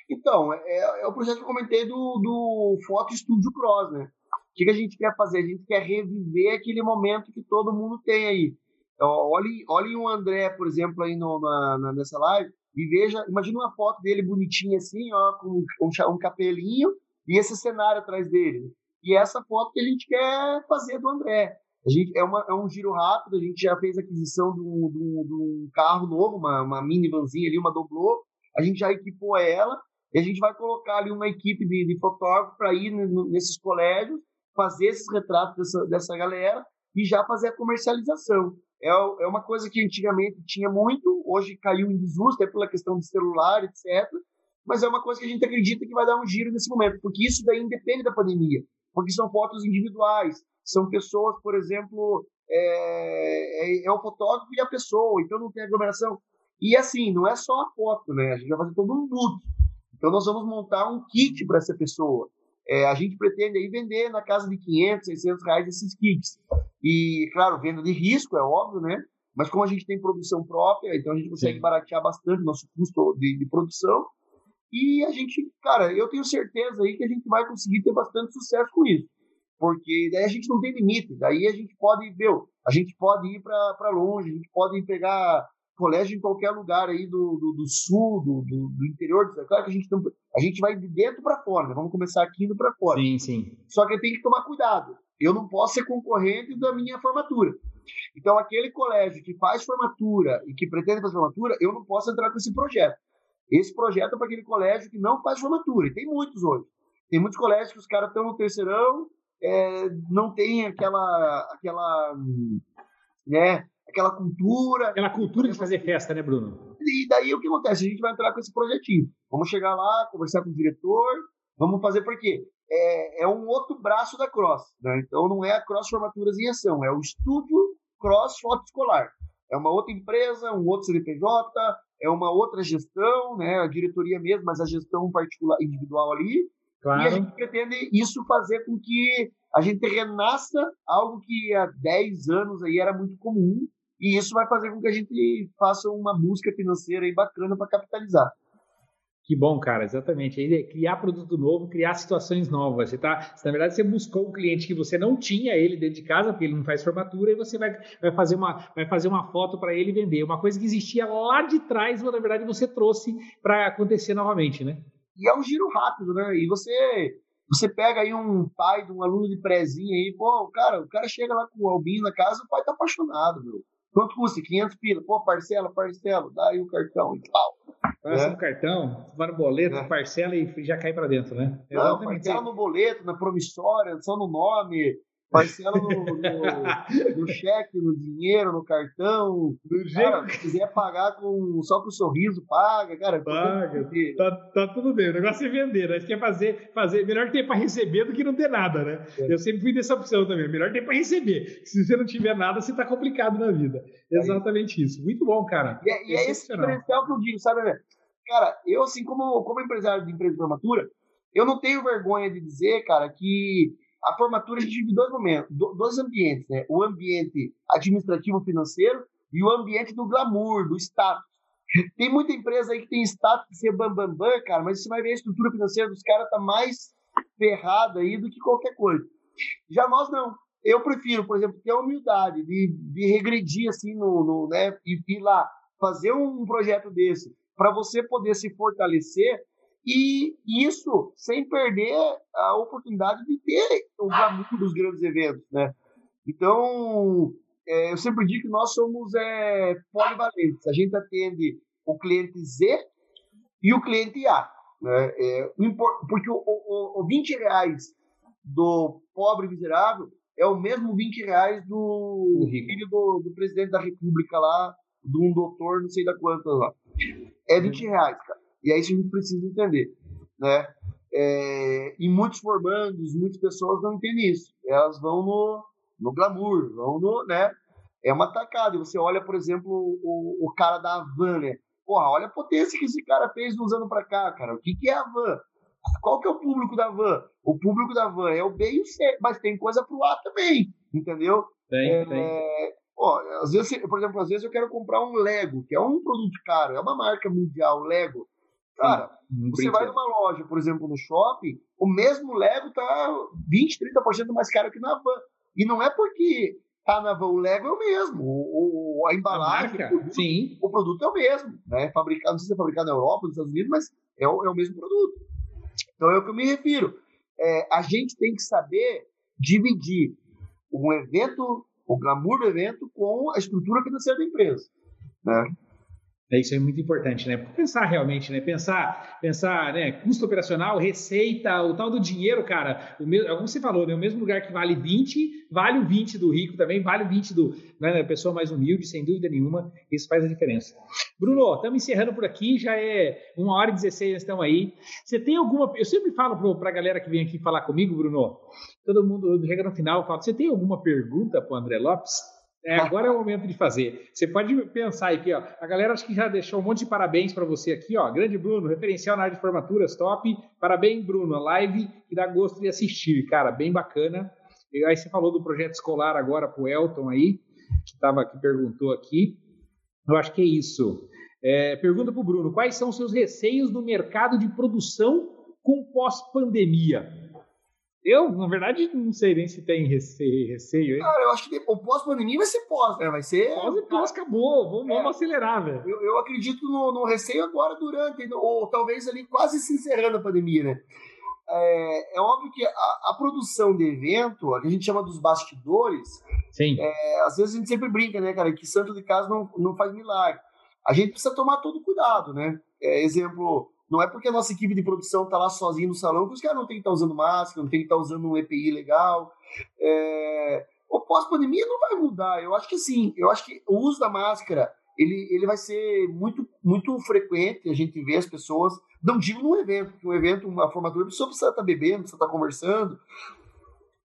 Então, é, é, o projeto que eu comentei do, do Foto Studio Cross, né? que, que a gente quer fazer? A gente quer reviver aquele momento que todo mundo tem aí. Então, olhe, olhe o André, por exemplo, aí no, na, na, nessa live, e veja, imagina uma foto dele bonitinha assim, ó, com um, um capelinho e esse cenário atrás dele. E essa foto que a gente quer fazer do André. A gente, é, uma, é um giro rápido, a gente já fez aquisição de um, de um, de um carro novo, uma, uma minivanzinha ali, uma doblô. A gente já equipou ela e a gente vai colocar ali uma equipe de, de fotógrafos para ir nesses colégios, fazer esses retratos dessa, dessa galera e já fazer a comercialização. É, é uma coisa que antigamente tinha muito, hoje caiu em desuso, até pela questão de celular, etc. Mas é uma coisa que a gente acredita que vai dar um giro nesse momento, porque isso daí independe da pandemia, porque são fotos individuais, são pessoas, por exemplo, é, é, é o fotógrafo e a pessoa, então não tem aglomeração. E assim, não é só a foto, né? A gente vai fazer todo um look. Então nós vamos montar um kit para essa pessoa. É, a gente pretende aí vender na casa de 500, 600 reais esses kits. E, claro, venda de risco, é óbvio, né? Mas como a gente tem produção própria, então a gente consegue Sim. baratear bastante o nosso custo de, de produção. E a gente, cara, eu tenho certeza aí que a gente vai conseguir ter bastante sucesso com isso porque daí a gente não tem limite, daí a gente pode, meu, a gente pode ir para longe, a gente pode pegar colégio em qualquer lugar aí do, do, do sul, do, do, do, interior, claro que a gente não, a gente vai de dentro para fora, né? vamos começar aqui indo para fora. Sim, sim. Só que tenho que tomar cuidado, eu não posso ser concorrente da minha formatura. Então, aquele colégio que faz formatura e que pretende fazer formatura, eu não posso entrar com esse projeto. Esse projeto é para aquele colégio que não faz formatura, e tem muitos hoje. Tem muitos colégios que os caras estão no terceirão, é, não tem aquela, aquela, né, aquela cultura. Aquela cultura de fazer festa, né, Bruno? E daí o que acontece? A gente vai entrar com esse projetinho. Vamos chegar lá, conversar com o diretor, vamos fazer porque é, é um outro braço da Cross. Né? Então não é a Cross Formaturas em Ação, é o Estúdio Cross Foto Escolar. É uma outra empresa, um outro CNPJ, é uma outra gestão, né? a diretoria mesmo, mas a gestão particular individual ali. Claro. E a gente pretende isso fazer com que a gente renasça algo que há 10 anos aí era muito comum, e isso vai fazer com que a gente faça uma busca financeira aí bacana para capitalizar. Que bom, cara, exatamente. Aí, criar produto novo, criar situações novas. Você tá, na verdade, você buscou um cliente que você não tinha ele dentro de casa, porque ele não faz formatura, e você vai, vai, fazer, uma, vai fazer uma foto para ele vender. Uma coisa que existia lá de trás, mas na verdade você trouxe para acontecer novamente, né? E é um giro rápido, né? E você você pega aí um pai de um aluno de prézinho aí, pô, cara, o cara chega lá com o albinho na casa, o pai tá apaixonado, meu. Quanto custa? 500 pila. Pô, parcela, parcela, dá aí o cartão e tal. Passa é. no cartão, vai no boleto, é. parcela e já cai para dentro, né? Não, parcela no boleto, na promissória, só no nome, Parcela no, no, no, cheque, no dinheiro, no cartão. Do cara, se quiser pagar com, só com um sorriso, paga, cara. Paga. Tá, tá, tudo bem. O negócio é vender, né? A gente quer fazer, fazer. Melhor ter para receber do que não ter nada, né? É. Eu sempre fui dessa opção também. Melhor ter para receber. Se você não tiver nada, você tá complicado na vida. É Exatamente isso. Muito bom, cara. E, é, e é esse diferencial que eu digo, sabe, né? Cara, eu, assim, como, como empresário de empresa de formatura, eu não tenho vergonha de dizer, cara, que a formatura a gente divide dois momentos, dois ambientes, né? O ambiente administrativo financeiro e o ambiente do glamour, do status. Tem muita empresa aí que tem status de ser bambambam, bam, bam, cara, mas você vai ver a estrutura financeira dos caras tá mais ferrada aí do que qualquer coisa. Já nós não. Eu prefiro, por exemplo, ter a humildade de, de regredir assim no, no né, e ir lá fazer um projeto desse para você poder se fortalecer e isso sem perder a oportunidade de ter o glamour dos grandes eventos, né? Então, é, eu sempre digo que nós somos é, polivalentes. A gente atende o cliente Z e o cliente A. Né? É, porque o, o, o 20 reais do pobre miserável é o mesmo 20 reais do filho do, do presidente da república lá, de um doutor, não sei da quantas lá. É 20 reais, cara. E é isso que a gente precisa entender, né? É, e muitos formandos, muitas pessoas não entendem isso. Elas vão no, no glamour, vão no, né? É uma tacada. E você olha, por exemplo, o, o cara da Havan, né? Porra, olha a potência que esse cara fez uns anos para cá, cara. O que, que é a Van? Qual que é o público da Van? O público da Van é o B e o C, mas tem coisa pro A também, entendeu? Tem, é, tem. Ó, às vezes, por exemplo, às vezes eu quero comprar um Lego, que é um produto caro, é uma marca mundial, Lego. Cara, Sim, você vai numa loja, por exemplo, no shopping, o mesmo Lego tá 20, 30% mais caro que na van. E não é porque tá na van, o Lego é o mesmo. O, o a embalagem, a o, produto, Sim. o produto é o mesmo. Né? Fabricado, não sei se é fabricado na Europa, nos Estados Unidos, mas é o, é o mesmo produto. Então é o que eu me refiro. É, a gente tem que saber dividir um evento, o glamour do evento, com a estrutura financeira da empresa. Né? É, isso é muito importante, né? Pensar realmente, né? Pensar, pensar, né? Custo operacional, receita, o tal do dinheiro, cara. O mesmo, como você falou, né? O mesmo lugar que vale 20, vale o 20 do rico também, vale o 20 do, né, da pessoa mais humilde, sem dúvida nenhuma. Isso faz a diferença. Bruno, estamos encerrando por aqui, já é uma hora e 16, estamos aí. Você tem alguma. Eu sempre falo para a galera que vem aqui falar comigo, Bruno, todo mundo chega no final e fala: você tem alguma pergunta para o André Lopes? É, agora é o momento de fazer. Você pode pensar aqui, ó. A galera acho que já deixou um monte de parabéns para você aqui, ó. Grande Bruno, referencial na área de formaturas, top. Parabéns, Bruno. A live que dá gosto de assistir, cara, bem bacana. E aí você falou do projeto escolar agora pro Elton aí, que estava que perguntou aqui. Eu acho que é isso. É, pergunta pro Bruno: quais são os seus receios no mercado de produção com pós-pandemia? Eu, na verdade, não sei nem se tem receio, receio hein? Cara, eu acho que o pós-pandemia vai ser pós, né? Vai ser. Pós e pós, acabou. Vamos, é, vamos acelerar, velho. Eu, eu, acredito no, no, receio agora, durante, ou talvez ali quase se encerrando a pandemia, né? É, é óbvio que a, a, produção de evento, a que a gente chama dos bastidores, Sim. É, às vezes a gente sempre brinca, né, cara, que santo de casa não, não faz milagre. A gente precisa tomar todo cuidado, né? É, exemplo, não é porque a nossa equipe de produção está lá sozinha no salão que os caras não tem que estar tá usando máscara, não tem que estar tá usando um EPI legal. É... O pós-pandemia não vai mudar. Eu acho que sim. Eu acho que o uso da máscara ele, ele vai ser muito, muito frequente. A gente vê as pessoas. Não digo num evento, porque um evento, uma formatura, a pessoa precisa estar tá bebendo, precisa estar conversando.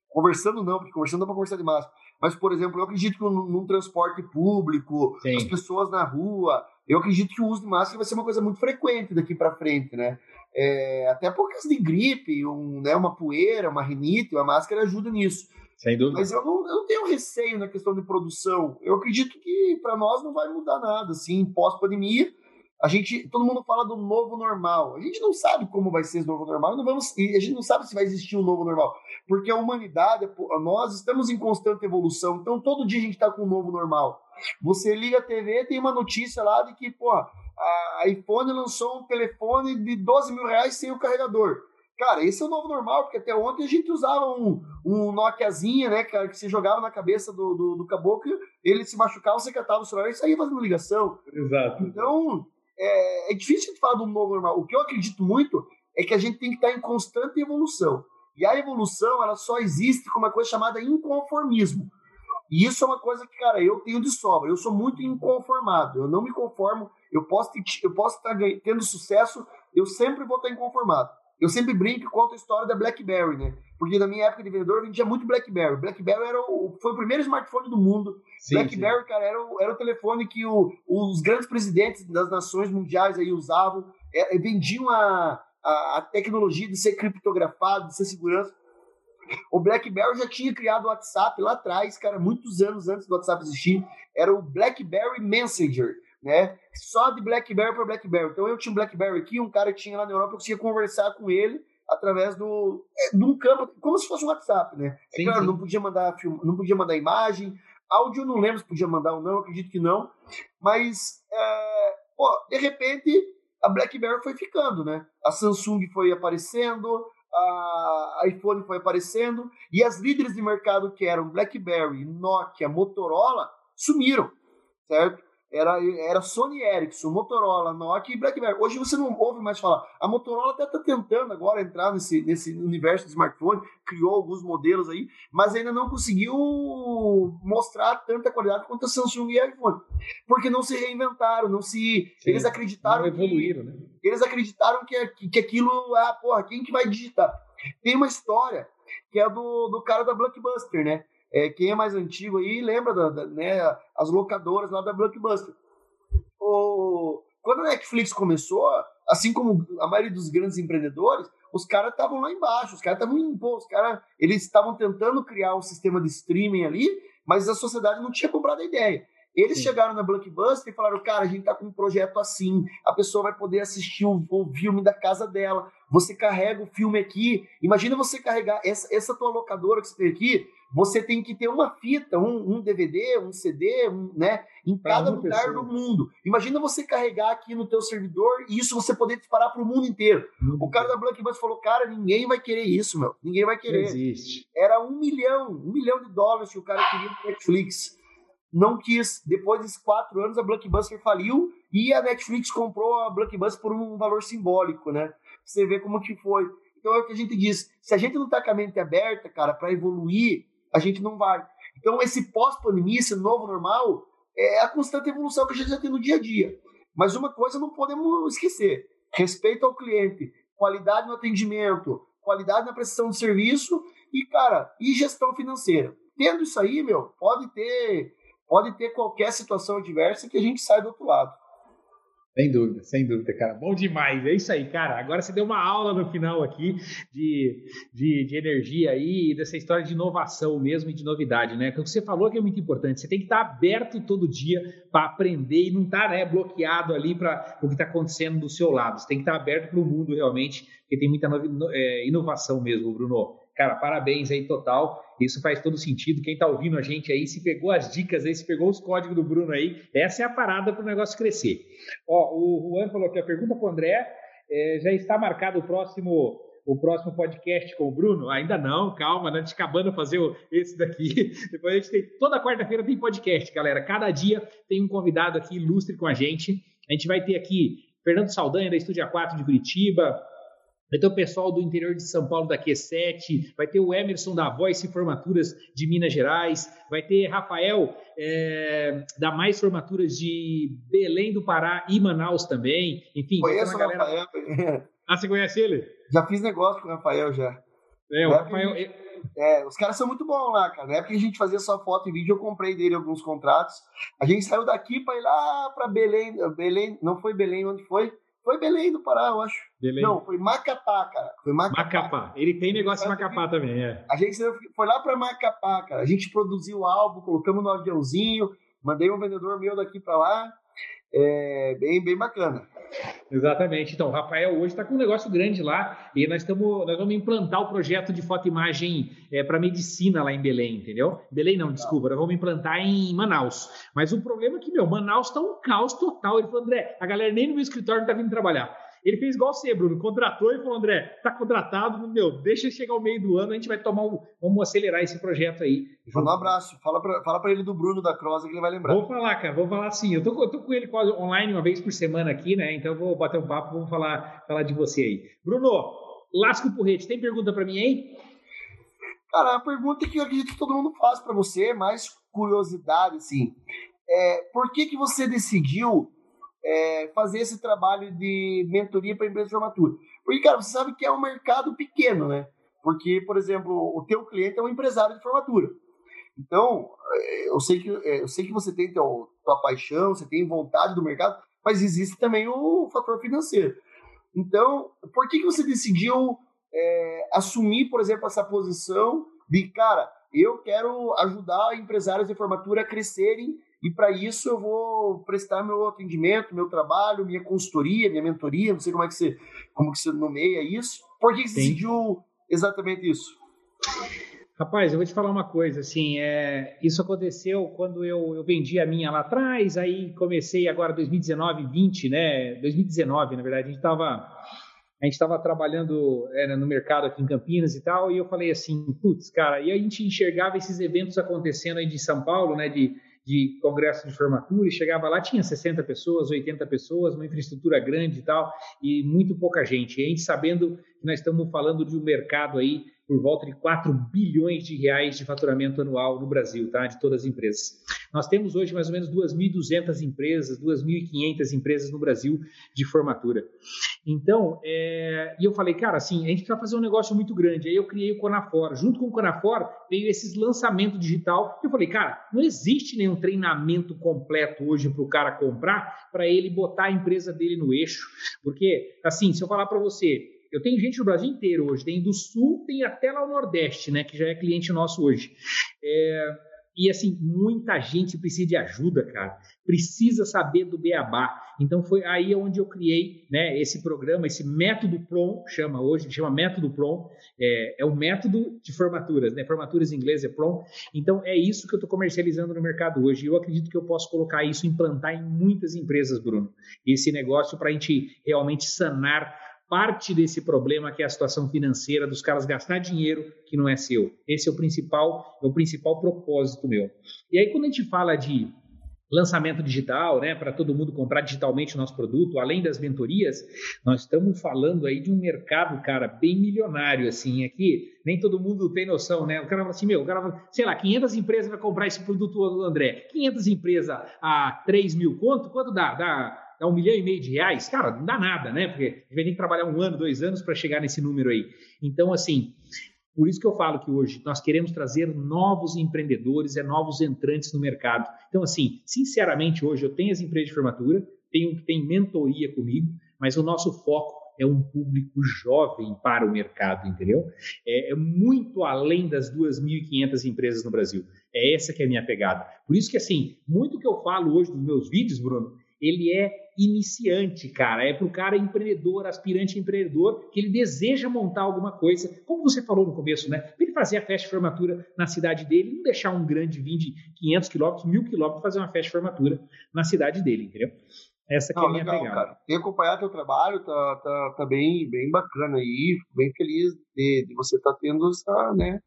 Conversando não, porque conversando dá para conversar de máscara. Mas, por exemplo, eu acredito que num, num transporte público, Sim. as pessoas na rua, eu acredito que o uso de máscara vai ser uma coisa muito frequente daqui para frente, né? É, até por causa de gripe, um, né, uma poeira, uma rinite, a máscara ajuda nisso. Sem dúvida. Mas eu não, eu não tenho receio na questão de produção. Eu acredito que para nós não vai mudar nada, assim, pós-pandemia. A gente, todo mundo fala do novo normal. A gente não sabe como vai ser esse novo normal, não vamos, e a gente não sabe se vai existir um novo normal, porque a humanidade, nós estamos em constante evolução. Então todo dia a gente está com um novo normal. Você liga a TV, tem uma notícia lá de que, pô, a iPhone lançou um telefone de 12 mil reais sem o carregador. Cara, esse é o novo normal, porque até ontem a gente usava um, um Nokiazinha, né, cara, que se jogava na cabeça do, do, do caboclo, ele se machucava, você catava o celular e saía fazendo ligação. Exato. Então, é, é difícil de falar do novo normal. O que eu acredito muito é que a gente tem que estar em constante evolução. E a evolução, ela só existe com uma coisa chamada inconformismo. E isso é uma coisa que, cara, eu tenho de sobra. Eu sou muito inconformado. Eu não me conformo. Eu posso, eu posso estar tendo sucesso, eu sempre vou estar inconformado. Eu sempre brinco e conto a história da BlackBerry, né? Porque na minha época de vendedor eu vendia muito BlackBerry. BlackBerry era o, foi o primeiro smartphone do mundo. Sim, BlackBerry, sim. cara, era o, era o telefone que o, os grandes presidentes das nações mundiais aí usavam. É, vendiam a, a, a tecnologia de ser criptografado, de ser segurança. O BlackBerry já tinha criado o WhatsApp lá atrás, cara, muitos anos antes do WhatsApp existir. Era o BlackBerry Messenger, né? Só de BlackBerry para BlackBerry. Então eu tinha um BlackBerry aqui, um cara que tinha lá na Europa, eu conseguia conversar com ele através do é, de um campo, como se fosse um WhatsApp, né? É sim, claro, sim. não podia mandar film, não podia mandar imagem, áudio não lembro se podia mandar ou não, acredito que não. Mas é, pô, de repente a BlackBerry foi ficando, né? A Samsung foi aparecendo, a iPhone foi aparecendo e as líderes de mercado que eram BlackBerry, Nokia, Motorola sumiram, certo? Era, era Sony Ericsson, Motorola, Nokia e BlackBerry. Hoje você não ouve mais falar. A Motorola até está tentando agora entrar nesse, nesse universo de smartphone, criou alguns modelos aí, mas ainda não conseguiu mostrar tanta qualidade quanto a Samsung e a iPhone. Porque não se reinventaram, não se. Sim, eles acreditaram. Não evoluíram, que, né? Eles acreditaram que, que, que aquilo. Ah, porra, quem que vai digitar? Tem uma história que é do, do cara da Blockbuster, né? É, quem é mais antigo aí lembra da, da, né, as locadoras lá da Blockbuster. O, quando a Netflix começou, assim como a maioria dos grandes empreendedores, os caras estavam lá embaixo, os caras estavam os caras eles estavam tentando criar um sistema de streaming ali, mas a sociedade não tinha comprado a ideia. Eles Sim. chegaram na Blockbuster e falaram, cara, a gente tá com um projeto assim, a pessoa vai poder assistir o, o filme da casa dela. Você carrega o filme aqui. Imagina você carregar essa, essa tua locadora que você tem aqui. Você tem que ter uma fita, um, um DVD, um CD, um, né, em pra cada lugar pessoa. do mundo. Imagina você carregar aqui no teu servidor e isso você poder disparar para o mundo inteiro. o cara da Blockbuster falou, cara, ninguém vai querer isso, meu. Ninguém vai querer. Não existe. Era um milhão, um milhão de dólares que o cara queria no Netflix não quis. Depois desses quatro anos, a Blockbuster faliu e a Netflix comprou a Blockbuster por um valor simbólico, né? Você vê como que foi. Então é o que a gente diz. Se a gente não tá com a mente aberta, cara, para evoluir, a gente não vai. Então esse pós-pandemia, esse novo normal, é a constante evolução que a gente já tem no dia a dia. Mas uma coisa não podemos esquecer: respeito ao cliente, qualidade no atendimento, qualidade na prestação de serviço e, cara, e gestão financeira. Tendo isso aí, meu, pode ter pode ter qualquer situação adversa que a gente sai do outro lado. Sem dúvida, sem dúvida, cara. Bom demais. É isso aí, cara. Agora você deu uma aula no final aqui de, de, de energia aí e dessa história de inovação mesmo e de novidade, né? Que você falou que é muito importante. Você tem que estar aberto todo dia para aprender e não estar né, bloqueado ali para o que está acontecendo do seu lado. Você tem que estar aberto para o mundo realmente, porque tem muita é, inovação mesmo, Bruno. Cara, parabéns aí total. Isso faz todo sentido. Quem está ouvindo a gente aí, se pegou as dicas aí, se pegou os códigos do Bruno aí, essa é a parada para o negócio crescer. Ó, o Juan falou que a pergunta para o André é, já está marcado o próximo o próximo podcast com o Bruno? Ainda não, calma, né? A gente acabando de fazer esse daqui. Depois a gente tem. Toda quarta-feira tem podcast, galera. Cada dia tem um convidado aqui ilustre com a gente. A gente vai ter aqui Fernando Saldanha, da Estúdio A4 de Curitiba, Vai ter o pessoal do interior de São Paulo da Q7, vai ter o Emerson da Voice Formaturas de Minas Gerais, vai ter Rafael é, da Mais Formaturas de Belém do Pará e Manaus também. Enfim, conheço o galera... Rafael. Ah, você conhece ele? Já fiz negócio com o Rafael já. É, o Rafael. É, os caras são muito bons lá, cara. Na época que a gente fazia só foto e vídeo, eu comprei dele alguns contratos. A gente saiu daqui para ir lá para Belém. Belém, não foi Belém, onde foi? Foi Belém do Pará, eu acho. Belém. Não, foi Macapá, cara. Foi Macapá. Macapá. Ele tem negócio em Macapá também, é. A gente foi lá para Macapá, cara. A gente produziu o álbum, colocamos no aviãozinho, mandei um vendedor meu daqui para lá. É bem, bem bacana. Exatamente. Então, o Rafael hoje está com um negócio grande lá e nós, estamos, nós vamos implantar o projeto de fotoimagem é, para medicina lá em Belém, entendeu? Belém não, desculpa, nós vamos implantar em Manaus. Mas o problema é que, meu, Manaus está um caos total. Ele falou, André, a galera nem no meu escritório está vindo trabalhar. Ele fez igual você, Bruno, contratou e falou, André, tá contratado, meu, deixa chegar o meio do ano, a gente vai tomar um, vamos acelerar esse projeto aí. Manda um abraço, fala pra, fala pra ele do Bruno da Cross que ele vai lembrar. Vou falar, cara, vou falar sim. Eu tô, eu tô com ele quase online uma vez por semana aqui, né? Então vou bater um papo, vamos falar, falar de você aí. Bruno, lasca o porrete, tem pergunta para mim aí? Cara, a pergunta que eu acredito que todo mundo faz para você, mais curiosidade, assim. É, por que, que você decidiu é, fazer esse trabalho de mentoria para empresa de formatura. Porque, cara, você sabe que é um mercado pequeno, né? Porque, por exemplo, o teu cliente é um empresário de formatura. Então, é, eu sei que, é, eu sei que você tem teu, tua paixão, você tem vontade do mercado, mas existe também o fator financeiro. Então, por que, que você decidiu é, assumir, por exemplo, essa posição de, cara, eu quero ajudar empresários de formatura a crescerem e para isso eu vou prestar meu atendimento, meu trabalho, minha consultoria, minha mentoria, não sei como é que você, como que você nomeia isso. Por que você decidiu exatamente isso? Rapaz, eu vou te falar uma coisa, assim, é, isso aconteceu quando eu, eu vendi a minha lá atrás, aí comecei agora 2019, 20, né, 2019, na verdade, a gente estava a gente estava trabalhando era, no mercado aqui em Campinas e tal, e eu falei assim, putz, cara, e a gente enxergava esses eventos acontecendo aí de São Paulo, né, de de congresso de formatura e chegava lá, tinha 60 pessoas, 80 pessoas, uma infraestrutura grande e tal, e muito pouca gente. E a gente sabendo nós estamos falando de um mercado aí por volta de 4 bilhões de reais de faturamento anual no Brasil, tá? De todas as empresas. Nós temos hoje mais ou menos 2.200 empresas, 2.500 empresas no Brasil de formatura. Então, é... e eu falei, cara, assim, a gente vai fazer um negócio muito grande. Aí eu criei o Conafor. Junto com o Conafor veio esses lançamento digital. Eu falei, cara, não existe nenhum treinamento completo hoje para o cara comprar, para ele botar a empresa dele no eixo. Porque, assim, se eu falar para você, eu tenho gente no Brasil inteiro hoje, tem do Sul, tem até lá o Nordeste, né, que já é cliente nosso hoje. É, E assim, muita gente precisa de ajuda, cara. Precisa saber do beabá. Então foi aí onde eu criei né, esse programa, esse método PROM, chama hoje, chama método PROM, é, é o método de formaturas, né? Formaturas em inglês é PROM. Então é isso que eu estou comercializando no mercado hoje. Eu acredito que eu posso colocar isso, implantar em muitas empresas, Bruno. Esse negócio para a gente realmente sanar parte desse problema que é a situação financeira dos caras gastar dinheiro que não é seu. Esse é o principal, é o principal propósito meu. E aí quando a gente fala de lançamento digital, né, para todo mundo comprar digitalmente o nosso produto, além das mentorias, nós estamos falando aí de um mercado, cara, bem milionário, assim, aqui, nem todo mundo tem noção, né, o cara fala assim, meu, o cara fala, sei lá, 500 empresas vai comprar esse produto, André, 500 empresas a 3 mil conto, quanto dá? Dá dá um milhão e meio de reais, cara, não dá nada, né? Porque a gente vai ter que trabalhar um ano, dois anos para chegar nesse número aí. Então, assim, por isso que eu falo que hoje nós queremos trazer novos empreendedores, é novos entrantes no mercado. Então, assim, sinceramente, hoje eu tenho as empresas de formatura, tenho que tem mentoria comigo, mas o nosso foco é um público jovem para o mercado, entendeu? É, é muito além das 2.500 empresas no Brasil. É essa que é a minha pegada. Por isso que, assim, muito que eu falo hoje nos meus vídeos, Bruno, ele é iniciante, cara. É para o cara empreendedor, aspirante empreendedor, que ele deseja montar alguma coisa, como você falou no começo, né? Para ele fazer a festa de formatura na cidade dele, não deixar um grande vir de 500 quilômetros, mil quilômetros, fazer uma festa de formatura na cidade dele, entendeu? Essa que não, é a minha legal, pegada. Cara. Tem acompanhado teu trabalho, tá, tá, tá bem, bem bacana aí, bem feliz de, de você estar tá tendo essa, né,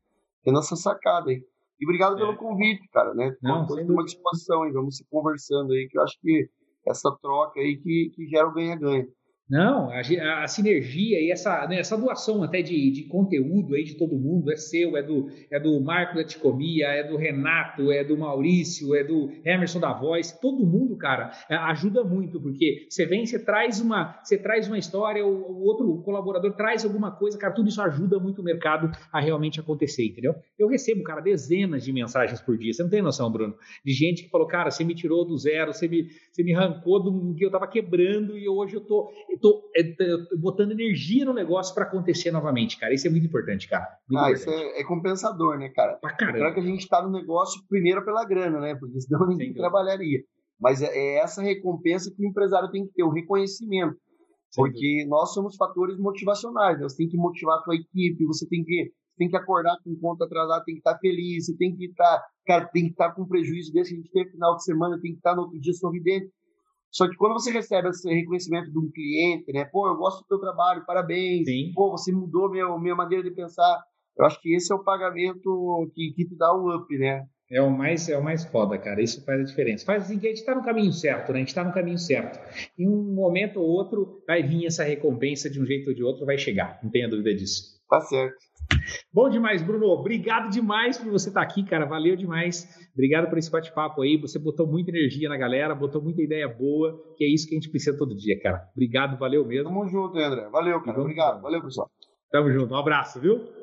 tendo essa sacada aí. E obrigado é. pelo convite, cara, né? Não, uma disposição aí, vamos se conversando aí, que eu acho que essa troca aí que, que gera o ganha-ganha. Não, a, a, sinergia e essa, né, essa doação até de, de, conteúdo aí de todo mundo, é seu, é do, é do Marco da Ticomia, é do Renato, é do Maurício, é do Emerson da Voz, todo mundo, cara, é, ajuda muito, porque você vem, você traz uma, você traz uma história, o, o outro colaborador traz alguma coisa, cara, tudo isso ajuda muito o mercado a realmente acontecer, entendeu? Eu recebo, cara, dezenas de mensagens por dia, você não tem noção, Bruno, de gente que falou, cara, você me tirou do zero, você me, você me arrancou do que eu tava quebrando e hoje eu tô é, botando energia no negócio para acontecer novamente, cara. Isso é muito importante, cara. Muito ah, importante. isso é, é, compensador, né, cara? Pra caramba. que a gente está no negócio primeiro pela grana, né? Porque senão ninguém trabalharia. Mas é, é essa recompensa que o empresário tem que ter, o reconhecimento. Porque nós somos fatores motivacionais, né? Você tem que motivar a tua equipe, você tem que, tem que acordar com conta atrasada, tem que estar feliz, você tem que estar, cara, tem que estar com prejuízo desse a gente teve final de semana, tem que estar no outro dia sorridente. Só que quando você recebe esse reconhecimento de um cliente, né? Pô, eu gosto do teu trabalho, parabéns. Sim. Pô, você mudou minha, minha maneira de pensar. Eu acho que esse é o pagamento que, que te dá o up, né? É o mais é o mais foda, cara. Isso faz a diferença. Faz assim que a gente está no caminho certo, né? A gente está no caminho certo. Em um momento ou outro vai vir essa recompensa de um jeito ou de outro, vai chegar. Não tenha dúvida disso. Tá certo. Bom demais, Bruno. Obrigado demais por você estar aqui, cara. Valeu demais. Obrigado por esse bate-papo aí. Você botou muita energia na galera, botou muita ideia boa, que é isso que a gente precisa todo dia, cara. Obrigado, valeu mesmo. Tamo junto, André. Valeu, cara. Obrigado. Valeu, pessoal. Tamo junto. Um abraço, viu?